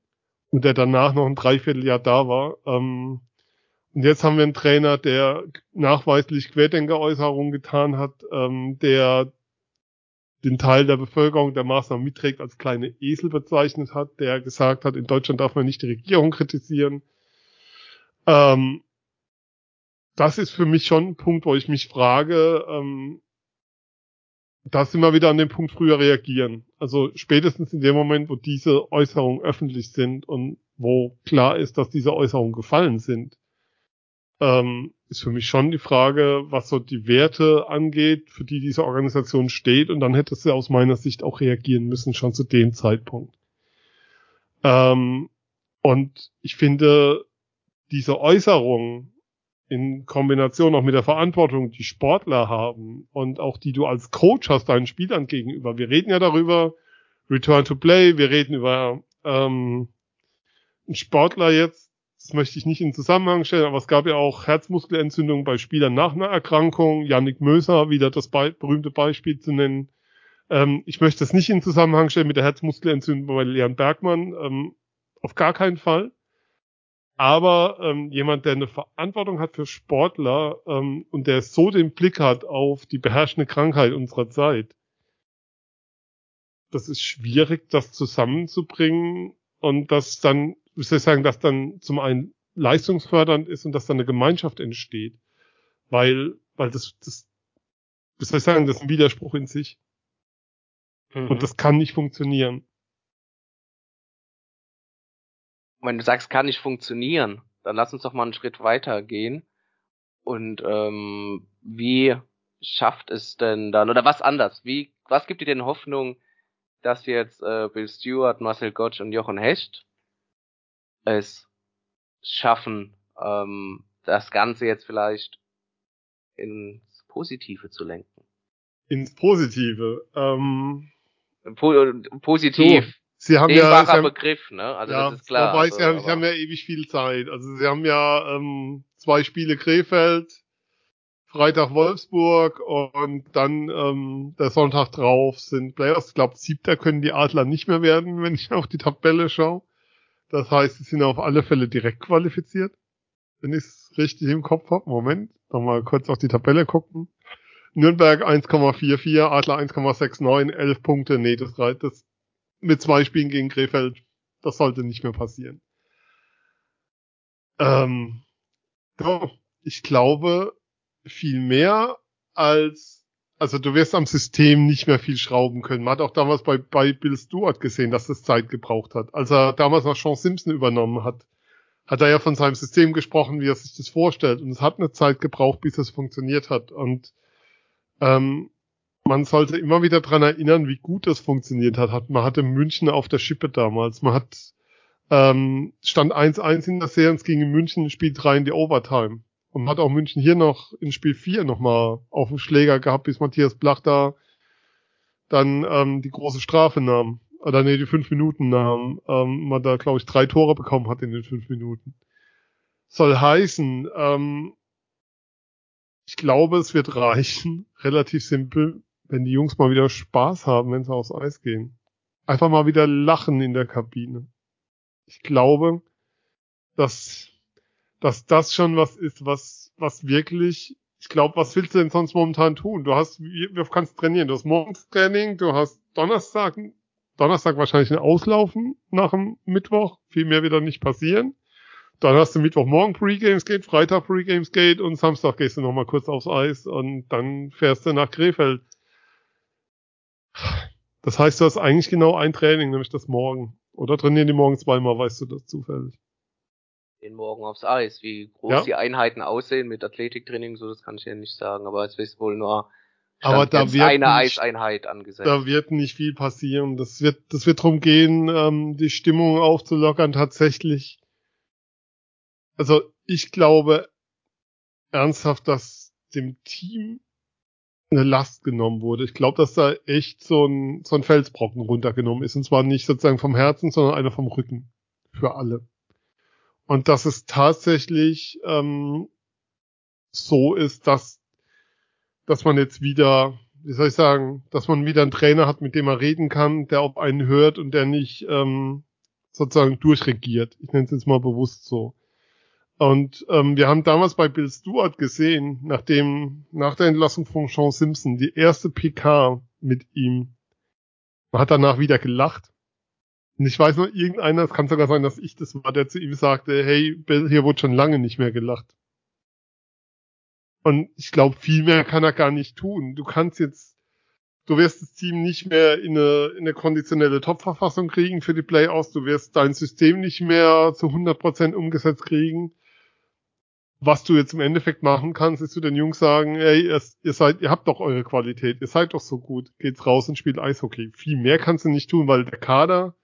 und der danach noch ein Dreivierteljahr da war. Ähm, und jetzt haben wir einen Trainer, der nachweislich Querdenker-Äußerungen getan hat, ähm, der den Teil der Bevölkerung der Maßnahmen mitträgt, als kleine Esel bezeichnet hat, der gesagt hat, in Deutschland darf man nicht die Regierung kritisieren. Ähm, das ist für mich schon ein Punkt, wo ich mich frage, ähm, da sind wir wieder an dem Punkt früher reagieren. Also spätestens in dem Moment, wo diese Äußerungen öffentlich sind und wo klar ist, dass diese Äußerungen gefallen sind, ähm, ist für mich schon die Frage, was so die Werte angeht, für die diese Organisation steht. Und dann hätte sie aus meiner Sicht auch reagieren müssen, schon zu dem Zeitpunkt. Ähm, und ich finde, diese Äußerungen in Kombination auch mit der Verantwortung, die Sportler haben und auch die du als Coach hast deinen Spielern gegenüber. Wir reden ja darüber, Return to Play, wir reden über ähm, einen Sportler jetzt, das möchte ich nicht in Zusammenhang stellen, aber es gab ja auch Herzmuskelentzündungen bei Spielern nach einer Erkrankung. Yannick Möser, wieder das Be berühmte Beispiel zu nennen. Ähm, ich möchte das nicht in Zusammenhang stellen mit der Herzmuskelentzündung bei Leon Bergmann. Ähm, auf gar keinen Fall. Aber ähm, jemand, der eine Verantwortung hat für Sportler ähm, und der so den Blick hat auf die beherrschende Krankheit unserer Zeit, das ist schwierig, das zusammenzubringen und das dann wie soll ich sagen, dass dann zum einen leistungsfördernd ist und dass dann eine Gemeinschaft entsteht. Weil, weil das, das, wie soll ich sagen, das ist ein Widerspruch in sich. Mhm. Und das kann nicht funktionieren. Wenn du sagst, kann nicht funktionieren, dann lass uns doch mal einen Schritt weiter gehen. Und ähm, wie schafft es denn dann, oder was anders? Wie, was gibt dir denn Hoffnung, dass jetzt äh, Bill Stewart, Marcel Gottsch und Jochen Hecht es schaffen, ähm, das Ganze jetzt vielleicht ins Positive zu lenken. Ins Positive. Ähm, po positiv. So, Sie haben ja, Sie haben, Begriff, ne? Also ja, das ist klar. Wobei also, Sie, haben, Sie haben ja ewig viel Zeit. Also Sie haben ja ähm, zwei Spiele Krefeld, Freitag Wolfsburg und dann ähm, der Sonntag drauf sind Playoffs. Ich glaube, siebter können die Adler nicht mehr werden, wenn ich auf die Tabelle schaue. Das heißt, sie sind auf alle Fälle direkt qualifiziert. Wenn ich es richtig im Kopf habe. Moment, nochmal kurz auf die Tabelle gucken. Nürnberg 1,44, Adler 1,69, 11 Punkte. Nee, das reicht. Das mit zwei Spielen gegen Krefeld, das sollte nicht mehr passieren. Ähm, doch, ich glaube, viel mehr als also du wirst am System nicht mehr viel schrauben können. Man hat auch damals bei, bei Bill Stewart gesehen, dass das Zeit gebraucht hat. Als er damals noch Sean Simpson übernommen hat, hat er ja von seinem System gesprochen, wie er sich das vorstellt. Und es hat eine Zeit gebraucht, bis es funktioniert hat. Und ähm, man sollte immer wieder dran erinnern, wie gut das funktioniert hat. man hatte München auf der Schippe damals. Man hat ähm, stand 1-1 in der Serie, es ging in München, Spiel 3 in die Overtime. Und hat auch München hier noch in Spiel 4 nochmal auf dem Schläger gehabt, bis Matthias Blach da dann ähm, die große Strafe nahm. Oder nee, die fünf Minuten nahm. Ähm, man da, glaube ich, drei Tore bekommen hat in den fünf Minuten. Soll heißen, ähm, ich glaube, es wird reichen, relativ simpel, wenn die Jungs mal wieder Spaß haben, wenn sie aufs Eis gehen. Einfach mal wieder lachen in der Kabine. Ich glaube, dass dass das schon was ist, was, was wirklich, ich glaube, was willst du denn sonst momentan tun? Du hast, du kannst trainieren, du hast morgens Training, du hast Donnerstag, Donnerstag wahrscheinlich ein Auslaufen nach dem Mittwoch, viel mehr wird dann nicht passieren. Dann hast du Mittwochmorgen Pre-Games Gate, Freitag Pre-Games Gate und Samstag gehst du nochmal kurz aufs Eis und dann fährst du nach Krefeld. Das heißt, du hast eigentlich genau ein Training, nämlich das morgen. Oder trainieren die morgen zweimal, weißt du das zufällig? Den morgen aufs Eis. Wie groß ja. die Einheiten aussehen mit Athletiktraining, so das kann ich ja nicht sagen, aber es ist wohl nur Aber da wird eine nicht, Eiseinheit angesetzt. da wird nicht viel passieren. Das wird, das wird drum gehen, ähm, die Stimmung aufzulockern tatsächlich. Also ich glaube ernsthaft, dass dem Team eine Last genommen wurde. Ich glaube, dass da echt so ein, so ein Felsbrocken runtergenommen ist. Und zwar nicht sozusagen vom Herzen, sondern einer vom Rücken. Für alle. Und dass es tatsächlich ähm, so ist, dass, dass man jetzt wieder, wie soll ich sagen, dass man wieder einen Trainer hat, mit dem er reden kann, der auf einen hört und der nicht ähm, sozusagen durchregiert. Ich nenne es jetzt mal bewusst so. Und ähm, wir haben damals bei Bill Stewart gesehen, nachdem nach der Entlassung von Sean Simpson die erste PK mit ihm, man hat danach wieder gelacht. Und ich weiß noch, irgendeiner, es kann sogar sein, dass ich das war, der zu ihm sagte, hey, hier wurde schon lange nicht mehr gelacht. Und ich glaube, viel mehr kann er gar nicht tun. Du kannst jetzt, du wirst das Team nicht mehr in eine, in eine konditionelle Top-Verfassung kriegen für die Playoffs. Du wirst dein System nicht mehr zu 100% umgesetzt kriegen. Was du jetzt im Endeffekt machen kannst, ist zu den Jungs sagen, ey, ihr seid, ihr habt doch eure Qualität, ihr seid doch so gut, geht's raus und spielt Eishockey. Viel mehr kannst du nicht tun, weil der Kader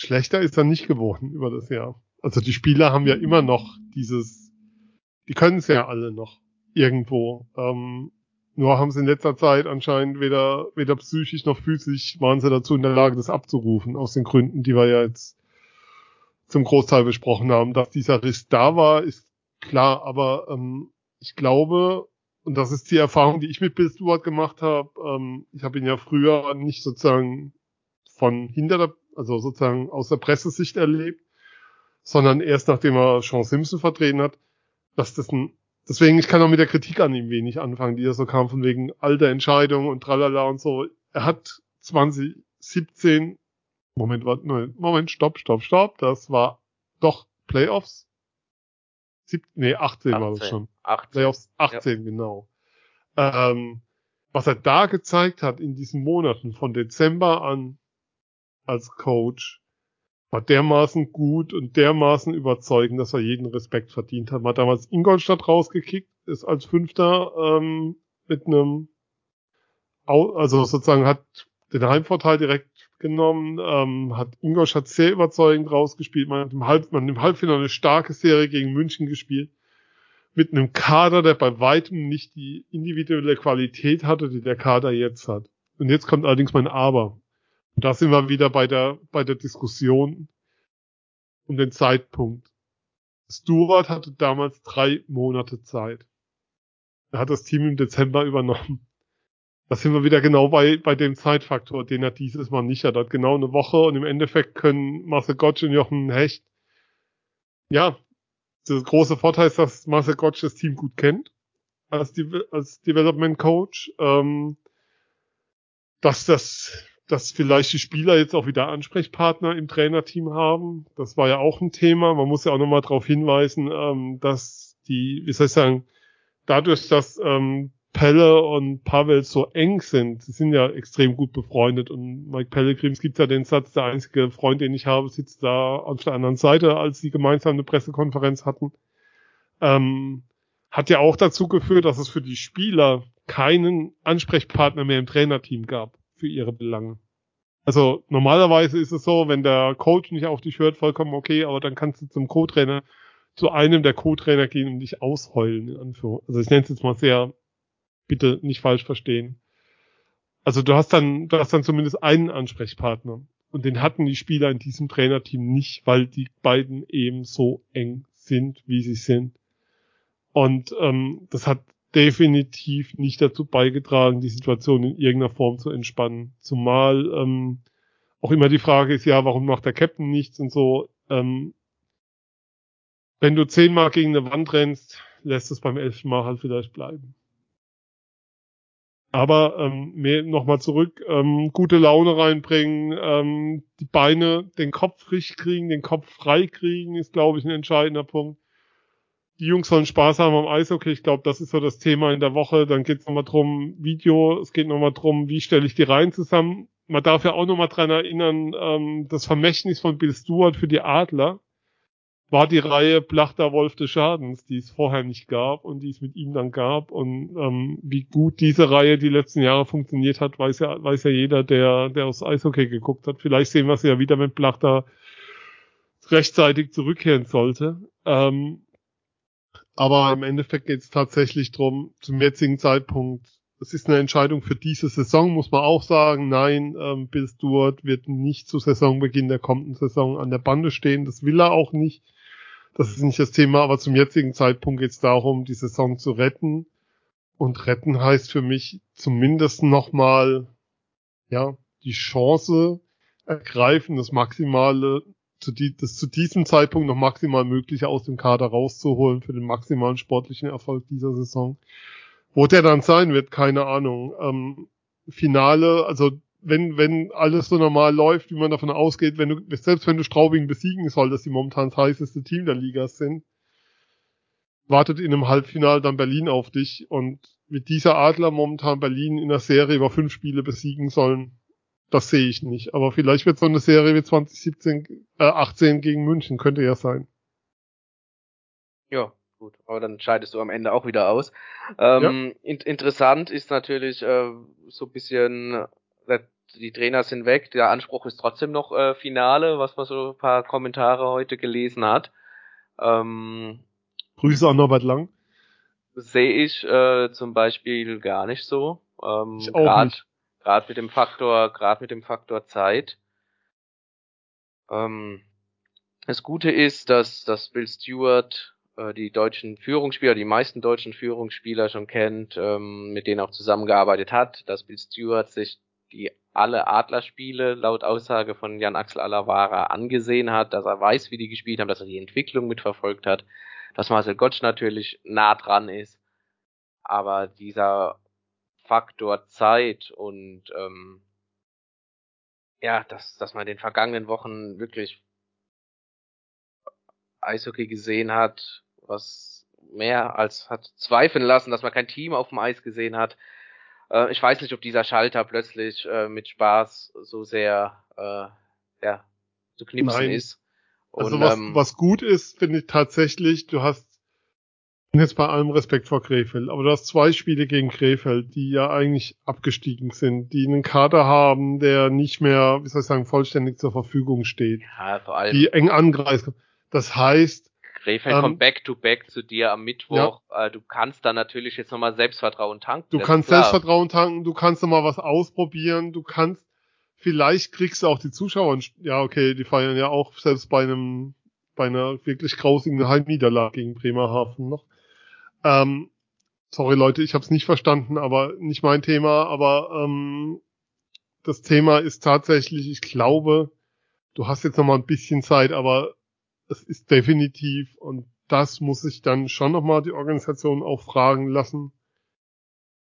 schlechter ist er nicht geworden über das Jahr. Also die Spieler haben ja immer noch dieses, die können es ja alle noch irgendwo. Ähm, nur haben sie in letzter Zeit anscheinend weder, weder psychisch noch physisch waren sie dazu in der Lage, das abzurufen, aus den Gründen, die wir ja jetzt zum Großteil besprochen haben. Dass dieser Riss da war, ist klar, aber ähm, ich glaube, und das ist die Erfahrung, die ich mit Bill Stewart gemacht habe, ähm, ich habe ihn ja früher nicht sozusagen von hinter der, also sozusagen aus der Pressesicht erlebt, sondern erst nachdem er Sean Simpson vertreten hat, dass das ein Deswegen, ich kann auch mit der Kritik an ihm wenig anfangen, die ja so kam von wegen alter Entscheidung und tralala und so. Er hat 2017, Moment, warte, Moment, stopp, stopp, stopp, das war doch Playoffs. Sieb, nee, 18, 18 war das schon. 18. Playoffs 18, ja. genau. Ähm, was er da gezeigt hat in diesen Monaten von Dezember an als Coach, war dermaßen gut und dermaßen überzeugend, dass er jeden Respekt verdient hat. Man hat damals Ingolstadt rausgekickt, ist als Fünfter ähm, mit einem, also sozusagen hat den Heimvorteil direkt genommen, ähm, hat Ingolstadt sehr überzeugend rausgespielt. Man hat im, Halb, man hat im Halbfinale eine starke Serie gegen München gespielt. Mit einem Kader, der bei weitem nicht die individuelle Qualität hatte, die der Kader jetzt hat. Und jetzt kommt allerdings mein Aber. Und da sind wir wieder bei der, bei der Diskussion um den Zeitpunkt. Stuart hatte damals drei Monate Zeit. Er hat das Team im Dezember übernommen. Da sind wir wieder genau bei, bei dem Zeitfaktor, den er dieses Mal nicht hat. Er hat genau eine Woche und im Endeffekt können Marcel Gottsch und Jochen Hecht, ja, der große Vorteil ist, dass Marcel Gottsch das Team gut kennt als, als Development Coach, ähm, dass das dass vielleicht die Spieler jetzt auch wieder Ansprechpartner im Trainerteam haben. Das war ja auch ein Thema. Man muss ja auch nochmal darauf hinweisen, ähm, dass die, wie soll ich sagen, dadurch, dass ähm, Pelle und Pavel so eng sind, sie sind ja extrem gut befreundet und Mike Pellegrims gibt ja den Satz, der einzige Freund, den ich habe, sitzt da auf der anderen Seite, als sie gemeinsam eine Pressekonferenz hatten. Ähm, hat ja auch dazu geführt, dass es für die Spieler keinen Ansprechpartner mehr im Trainerteam gab für ihre Belange. Also normalerweise ist es so, wenn der Coach nicht auf dich hört, vollkommen okay, aber dann kannst du zum Co-Trainer, zu einem der Co-Trainer gehen und dich ausheulen, in Anführung. Also ich nenne es jetzt mal sehr, bitte nicht falsch verstehen. Also du hast dann, du hast dann zumindest einen Ansprechpartner. Und den hatten die Spieler in diesem Trainerteam nicht, weil die beiden eben so eng sind, wie sie sind. Und ähm, das hat definitiv nicht dazu beigetragen, die Situation in irgendeiner Form zu entspannen. Zumal ähm, auch immer die Frage ist, ja, warum macht der Captain nichts und so. Ähm, wenn du zehnmal gegen eine Wand rennst, lässt es beim elften Mal halt vielleicht bleiben. Aber ähm, nochmal zurück, ähm, gute Laune reinbringen, ähm, die Beine, den Kopf frisch kriegen, den Kopf frei kriegen, ist, glaube ich, ein entscheidender Punkt die Jungs sollen Spaß haben am Eishockey. Ich glaube, das ist so das Thema in der Woche. Dann geht es nochmal drum, Video, es geht nochmal drum, wie stelle ich die Reihen zusammen. Man darf ja auch nochmal dran erinnern, ähm, das Vermächtnis von Bill Stewart für die Adler. war die Reihe Plachter Wolf des Schadens, die es vorher nicht gab und die es mit ihm dann gab. Und ähm, wie gut diese Reihe die letzten Jahre funktioniert hat, weiß ja, weiß ja jeder, der, der aus Eishockey geguckt hat. Vielleicht sehen wir sie ja wieder, wenn Plachter rechtzeitig zurückkehren sollte. Ähm, aber im Endeffekt geht es tatsächlich drum, zum jetzigen Zeitpunkt, es ist eine Entscheidung für diese Saison, muss man auch sagen. Nein, ähm, Bill Stewart wird nicht zu Saisonbeginn der kommenden Saison an der Bande stehen. Das will er auch nicht. Das ist nicht das Thema, aber zum jetzigen Zeitpunkt geht es darum, die Saison zu retten. Und retten heißt für mich zumindest nochmal, ja, die Chance ergreifen, das Maximale, zu die, das zu diesem Zeitpunkt noch maximal Mögliche aus dem Kader rauszuholen für den maximalen sportlichen Erfolg dieser Saison. Wo der dann sein wird, keine Ahnung. Ähm, Finale, also wenn, wenn alles so normal läuft, wie man davon ausgeht, wenn du, selbst wenn du Straubing besiegen soll, dass sie momentan das heißeste Team der Liga sind, wartet in einem Halbfinale dann Berlin auf dich und mit dieser Adler momentan Berlin in der Serie über fünf Spiele besiegen sollen, das sehe ich nicht. Aber vielleicht wird so eine Serie wie 2017, äh, 18 gegen München, könnte ja sein. Ja, gut. Aber dann scheidest du am Ende auch wieder aus. Ähm, ja. in interessant ist natürlich äh, so ein bisschen die Trainer sind weg, der Anspruch ist trotzdem noch äh, Finale, was man so ein paar Kommentare heute gelesen hat. Ähm, Grüße an Norbert Lang. Sehe ich äh, zum Beispiel gar nicht so. Ähm, ich auch grad, nicht. Gerade mit dem Faktor, gerade mit dem Faktor Zeit. Ähm, das Gute ist, dass, dass Bill Stewart äh, die deutschen Führungsspieler, die meisten deutschen Führungsspieler schon kennt, ähm, mit denen auch zusammengearbeitet hat, dass Bill Stewart sich die alle Adlerspiele laut Aussage von Jan Axel Alavara angesehen hat, dass er weiß, wie die gespielt haben, dass er die Entwicklung mitverfolgt hat, dass Marcel Gottsch natürlich nah dran ist, aber dieser Faktor Zeit und ähm, ja, dass, dass man in den vergangenen Wochen wirklich Eishockey gesehen hat, was mehr als hat zweifeln lassen, dass man kein Team auf dem Eis gesehen hat, äh, ich weiß nicht, ob dieser Schalter plötzlich äh, mit Spaß so sehr äh, ja, zu knipsen Nein. ist. Also Und, also was, ähm, was gut ist, finde ich tatsächlich, du hast jetzt bei allem Respekt vor Krefeld, aber du hast zwei Spiele gegen Krefeld, die ja eigentlich abgestiegen sind, die einen Kader haben, der nicht mehr, wie soll ich sagen, vollständig zur Verfügung steht. Ja, vor allem. Die eng angreifen. Das heißt, Krefeld ähm, kommt back to back zu dir am Mittwoch. Ja. Äh, du kannst dann natürlich jetzt nochmal Selbstvertrauen tanken. Du kannst Selbstvertrauen tanken, du kannst nochmal was ausprobieren, du kannst, vielleicht kriegst du auch die Zuschauer, ja okay, die feiern ja auch selbst bei einem, bei einer wirklich grausigen Heimniederlage gegen Bremerhaven noch. Ähm, sorry Leute, ich habe es nicht verstanden, aber nicht mein Thema, aber ähm, das Thema ist tatsächlich, ich glaube, du hast jetzt nochmal ein bisschen Zeit, aber es ist definitiv, und das muss sich dann schon nochmal die Organisation auch fragen lassen,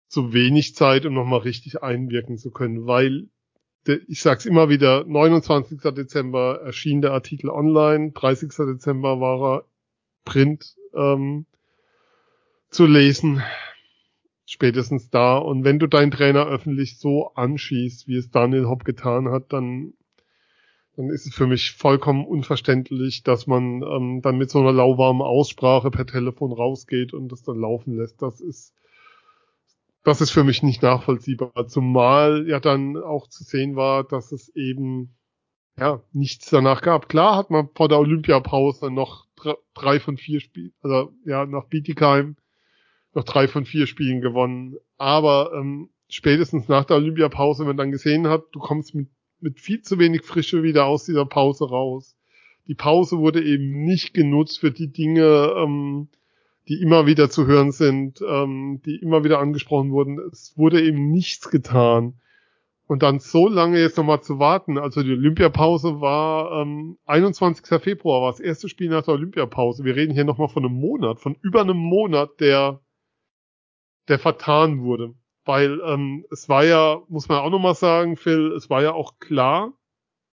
zu wenig Zeit, um nochmal richtig einwirken zu können, weil ich sag's immer wieder, 29. Dezember erschien der Artikel online, 30. Dezember war er Print ähm, zu lesen, spätestens da. Und wenn du deinen Trainer öffentlich so anschießt, wie es Daniel Hopp getan hat, dann dann ist es für mich vollkommen unverständlich, dass man ähm, dann mit so einer lauwarmen Aussprache per Telefon rausgeht und das dann laufen lässt. Das ist, das ist für mich nicht nachvollziehbar. Zumal ja dann auch zu sehen war, dass es eben ja nichts danach gab. Klar hat man vor der Olympiapause noch drei von vier Spielen, also ja nach Bietigheim noch drei von vier Spielen gewonnen. Aber ähm, spätestens nach der Olympiapause, wenn man dann gesehen hat, du kommst mit mit viel zu wenig Frische wieder aus dieser Pause raus. Die Pause wurde eben nicht genutzt für die Dinge, ähm, die immer wieder zu hören sind, ähm, die immer wieder angesprochen wurden. Es wurde eben nichts getan. Und dann so lange jetzt nochmal zu warten, also die Olympiapause war ähm, 21. Februar, war das erste Spiel nach der Olympiapause. Wir reden hier nochmal von einem Monat, von über einem Monat, der, der vertan wurde. Weil ähm, es war ja, muss man auch nochmal sagen, Phil, es war ja auch klar,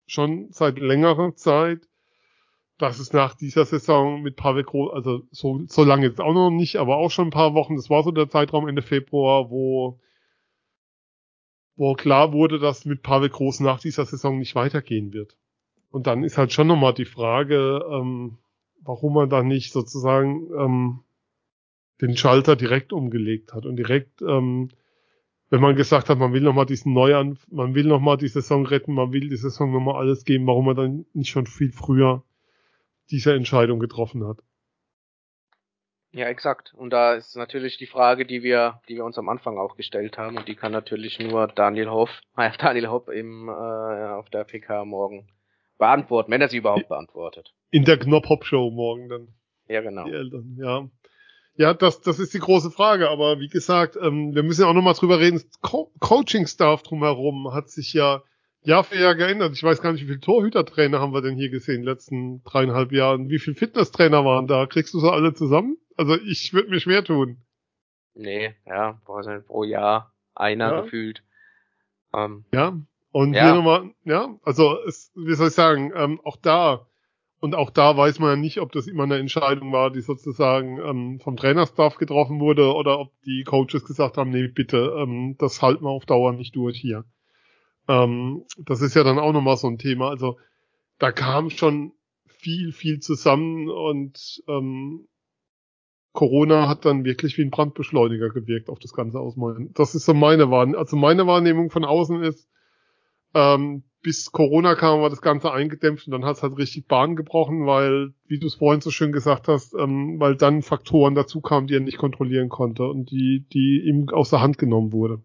schon seit längerer Zeit, dass es nach dieser Saison mit Pavel Groß, also so, so lange jetzt auch noch nicht, aber auch schon ein paar Wochen, das war so der Zeitraum Ende Februar, wo, wo klar wurde, dass mit Pavel Groß nach dieser Saison nicht weitergehen wird. Und dann ist halt schon nochmal die Frage, ähm, warum man da nicht sozusagen ähm, den Schalter direkt umgelegt hat und direkt, ähm, wenn man gesagt hat, man will nochmal diesen Neuan, man will nochmal die Saison retten, man will die Saison nochmal alles geben, warum man dann nicht schon viel früher diese Entscheidung getroffen hat. Ja, exakt. Und da ist natürlich die Frage, die wir, die wir uns am Anfang auch gestellt haben, und die kann natürlich nur Daniel Hoff, äh, Daniel Hoff im, äh, auf der PK morgen beantworten, wenn er sie überhaupt beantwortet. In der Knopf-Hop-Show morgen dann. Ja, genau. Die Eltern, ja. Ja, das, das ist die große Frage, aber wie gesagt, ähm, wir müssen ja auch nochmal drüber reden. Co Coaching-Staff drumherum hat sich ja Jahr für Jahr geändert. Ich weiß gar nicht, wie viele Torhütertrainer haben wir denn hier gesehen in den letzten dreieinhalb Jahren. Wie viele Fitnesstrainer waren da? Kriegst du sie alle zusammen? Also ich würde mir schwer tun. Nee, ja, pro Jahr einer ja. gefühlt. Ähm, ja, und ja. hier nochmal, ja, also es, wie soll ich sagen, ähm, auch da, und auch da weiß man ja nicht, ob das immer eine Entscheidung war, die sozusagen ähm, vom Trainerstaff getroffen wurde oder ob die Coaches gesagt haben, nee, bitte, ähm, das halten wir auf Dauer nicht durch hier. Ähm, das ist ja dann auch nochmal so ein Thema. Also da kam schon viel, viel zusammen und ähm, Corona hat dann wirklich wie ein Brandbeschleuniger gewirkt auf das ganze Ausmalen. Das ist so meine Wahrnehmung. Also meine Wahrnehmung von außen ist, ähm, bis Corona kam, war das Ganze eingedämpft und dann hat es halt richtig Bahn gebrochen, weil, wie du es vorhin so schön gesagt hast, ähm, weil dann Faktoren dazu kamen, die er nicht kontrollieren konnte und die, die ihm aus der Hand genommen wurde.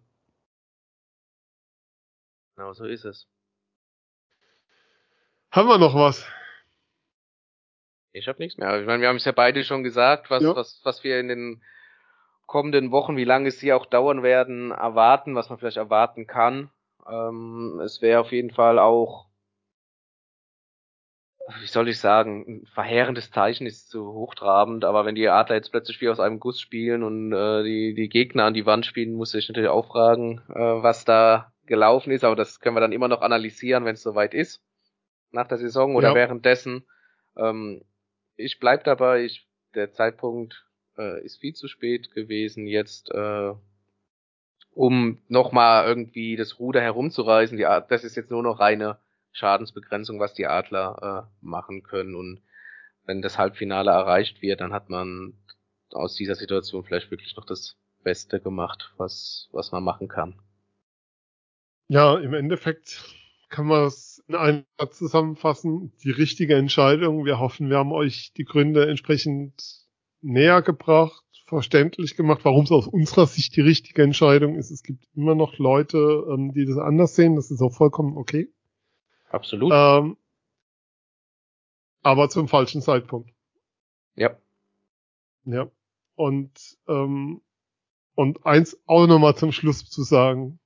Genau, so ist es. Haben wir noch was? Ich habe nichts mehr. Ich meine, wir haben es ja beide schon gesagt, was, ja. was, was wir in den kommenden Wochen, wie lange sie auch dauern werden, erwarten, was man vielleicht erwarten kann. Ähm, es wäre auf jeden Fall auch, wie soll ich sagen, ein verheerendes Zeichen ist zu hochtrabend, aber wenn die Adler jetzt plötzlich wie aus einem Guss spielen und äh, die, die Gegner an die Wand spielen, muss ich natürlich auch fragen, äh, was da gelaufen ist, aber das können wir dann immer noch analysieren, wenn es soweit ist, nach der Saison oder ja. währenddessen. Ähm, ich bleib dabei, ich, der Zeitpunkt äh, ist viel zu spät gewesen jetzt, äh, um nochmal irgendwie das Ruder herumzureißen. Die Art, das ist jetzt nur noch reine Schadensbegrenzung, was die Adler äh, machen können. Und wenn das Halbfinale erreicht wird, dann hat man aus dieser Situation vielleicht wirklich noch das Beste gemacht, was, was man machen kann. Ja, im Endeffekt kann man es in einem Satz zusammenfassen. Die richtige Entscheidung. Wir hoffen, wir haben euch die Gründe entsprechend näher gebracht, verständlich gemacht, warum es aus unserer Sicht die richtige Entscheidung ist. Es gibt immer noch Leute, ähm, die das anders sehen. Das ist auch vollkommen okay. Absolut. Ähm, aber zum falschen Zeitpunkt. Ja. Ja. Und, ähm, und eins auch nochmal zum Schluss zu sagen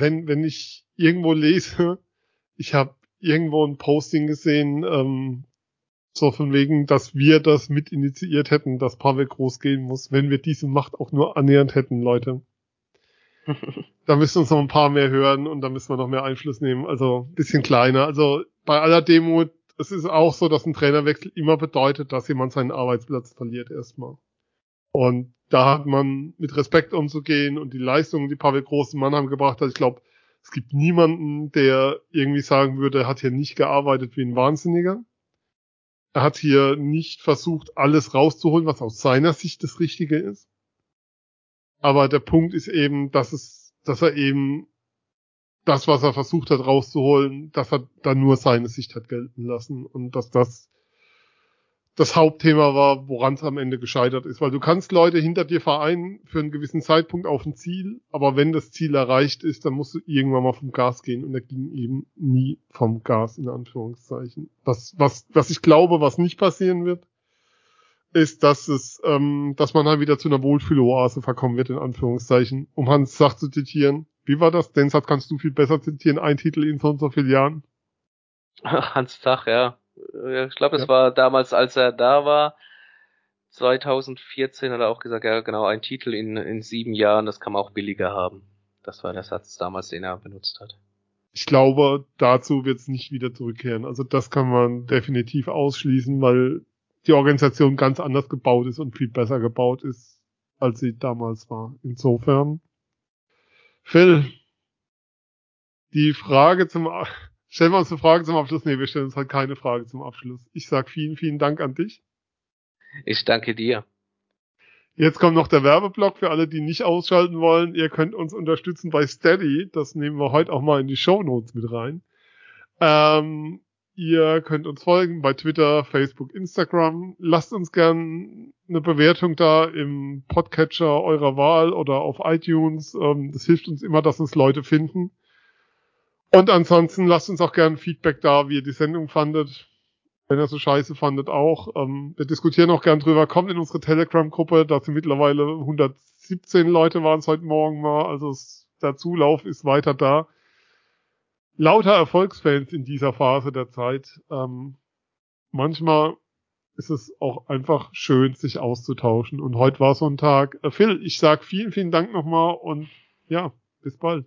wenn, wenn ich irgendwo lese, ich habe irgendwo ein Posting gesehen, ähm, so von wegen, dass wir das mit initiiert hätten, dass Pavel groß gehen muss, wenn wir diese Macht auch nur annähernd hätten, Leute. da müssen uns noch ein paar mehr hören und da müssen wir noch mehr Einfluss nehmen. Also bisschen kleiner. Also bei aller Demo, es ist auch so, dass ein Trainerwechsel immer bedeutet, dass jemand seinen Arbeitsplatz verliert erstmal. Und da hat man mit Respekt umzugehen und die Leistungen, die Pavel Groß in Mannheim gebracht hat, ich glaube, es gibt niemanden, der irgendwie sagen würde, er hat hier nicht gearbeitet wie ein Wahnsinniger. Er hat hier nicht versucht, alles rauszuholen, was aus seiner Sicht das Richtige ist. Aber der Punkt ist eben, dass es, dass er eben das, was er versucht hat rauszuholen, dass er dann nur seine Sicht hat gelten lassen und dass das das Hauptthema war, woran es am Ende gescheitert ist. Weil du kannst Leute hinter dir vereinen für einen gewissen Zeitpunkt auf ein Ziel, aber wenn das Ziel erreicht ist, dann musst du irgendwann mal vom Gas gehen und er ging eben nie vom Gas, in Anführungszeichen. Was, was, was ich glaube, was nicht passieren wird, ist, dass es, ähm, dass man halt wieder zu einer Wohlfühloase verkommen wird, in Anführungszeichen. Um Hans Sach zu zitieren. Wie war das? Den Satz kannst du viel besser zitieren, ein Titel in so und so vielen Jahren. Hans Sach, ja. Ich glaube, es ja. war damals, als er da war, 2014 hat er auch gesagt, ja genau, ein Titel in, in sieben Jahren, das kann man auch billiger haben. Das war der Satz damals, den er benutzt hat. Ich glaube, dazu wird es nicht wieder zurückkehren. Also das kann man definitiv ausschließen, weil die Organisation ganz anders gebaut ist und viel besser gebaut ist, als sie damals war. Insofern, Phil, die Frage zum Stellen wir uns eine Frage zum Abschluss? Nee, wir stellen uns halt keine Frage zum Abschluss. Ich sag vielen, vielen Dank an dich. Ich danke dir. Jetzt kommt noch der Werbeblock für alle, die nicht ausschalten wollen. Ihr könnt uns unterstützen bei Steady. Das nehmen wir heute auch mal in die Show Notes mit rein. Ähm, ihr könnt uns folgen bei Twitter, Facebook, Instagram. Lasst uns gern eine Bewertung da im Podcatcher eurer Wahl oder auf iTunes. Ähm, das hilft uns immer, dass uns Leute finden. Und ansonsten lasst uns auch gern Feedback da, wie ihr die Sendung fandet wenn ihr so scheiße fandet, auch. Ähm, wir diskutieren auch gern drüber. Kommt in unsere Telegram-Gruppe. Da sind mittlerweile 117 Leute waren es heute Morgen mal. Also es, der Zulauf ist weiter da. Lauter Erfolgsfans in dieser Phase der Zeit. Ähm, manchmal ist es auch einfach schön, sich auszutauschen. Und heute war so ein Tag. Äh, Phil, ich sag vielen, vielen Dank nochmal und ja, bis bald.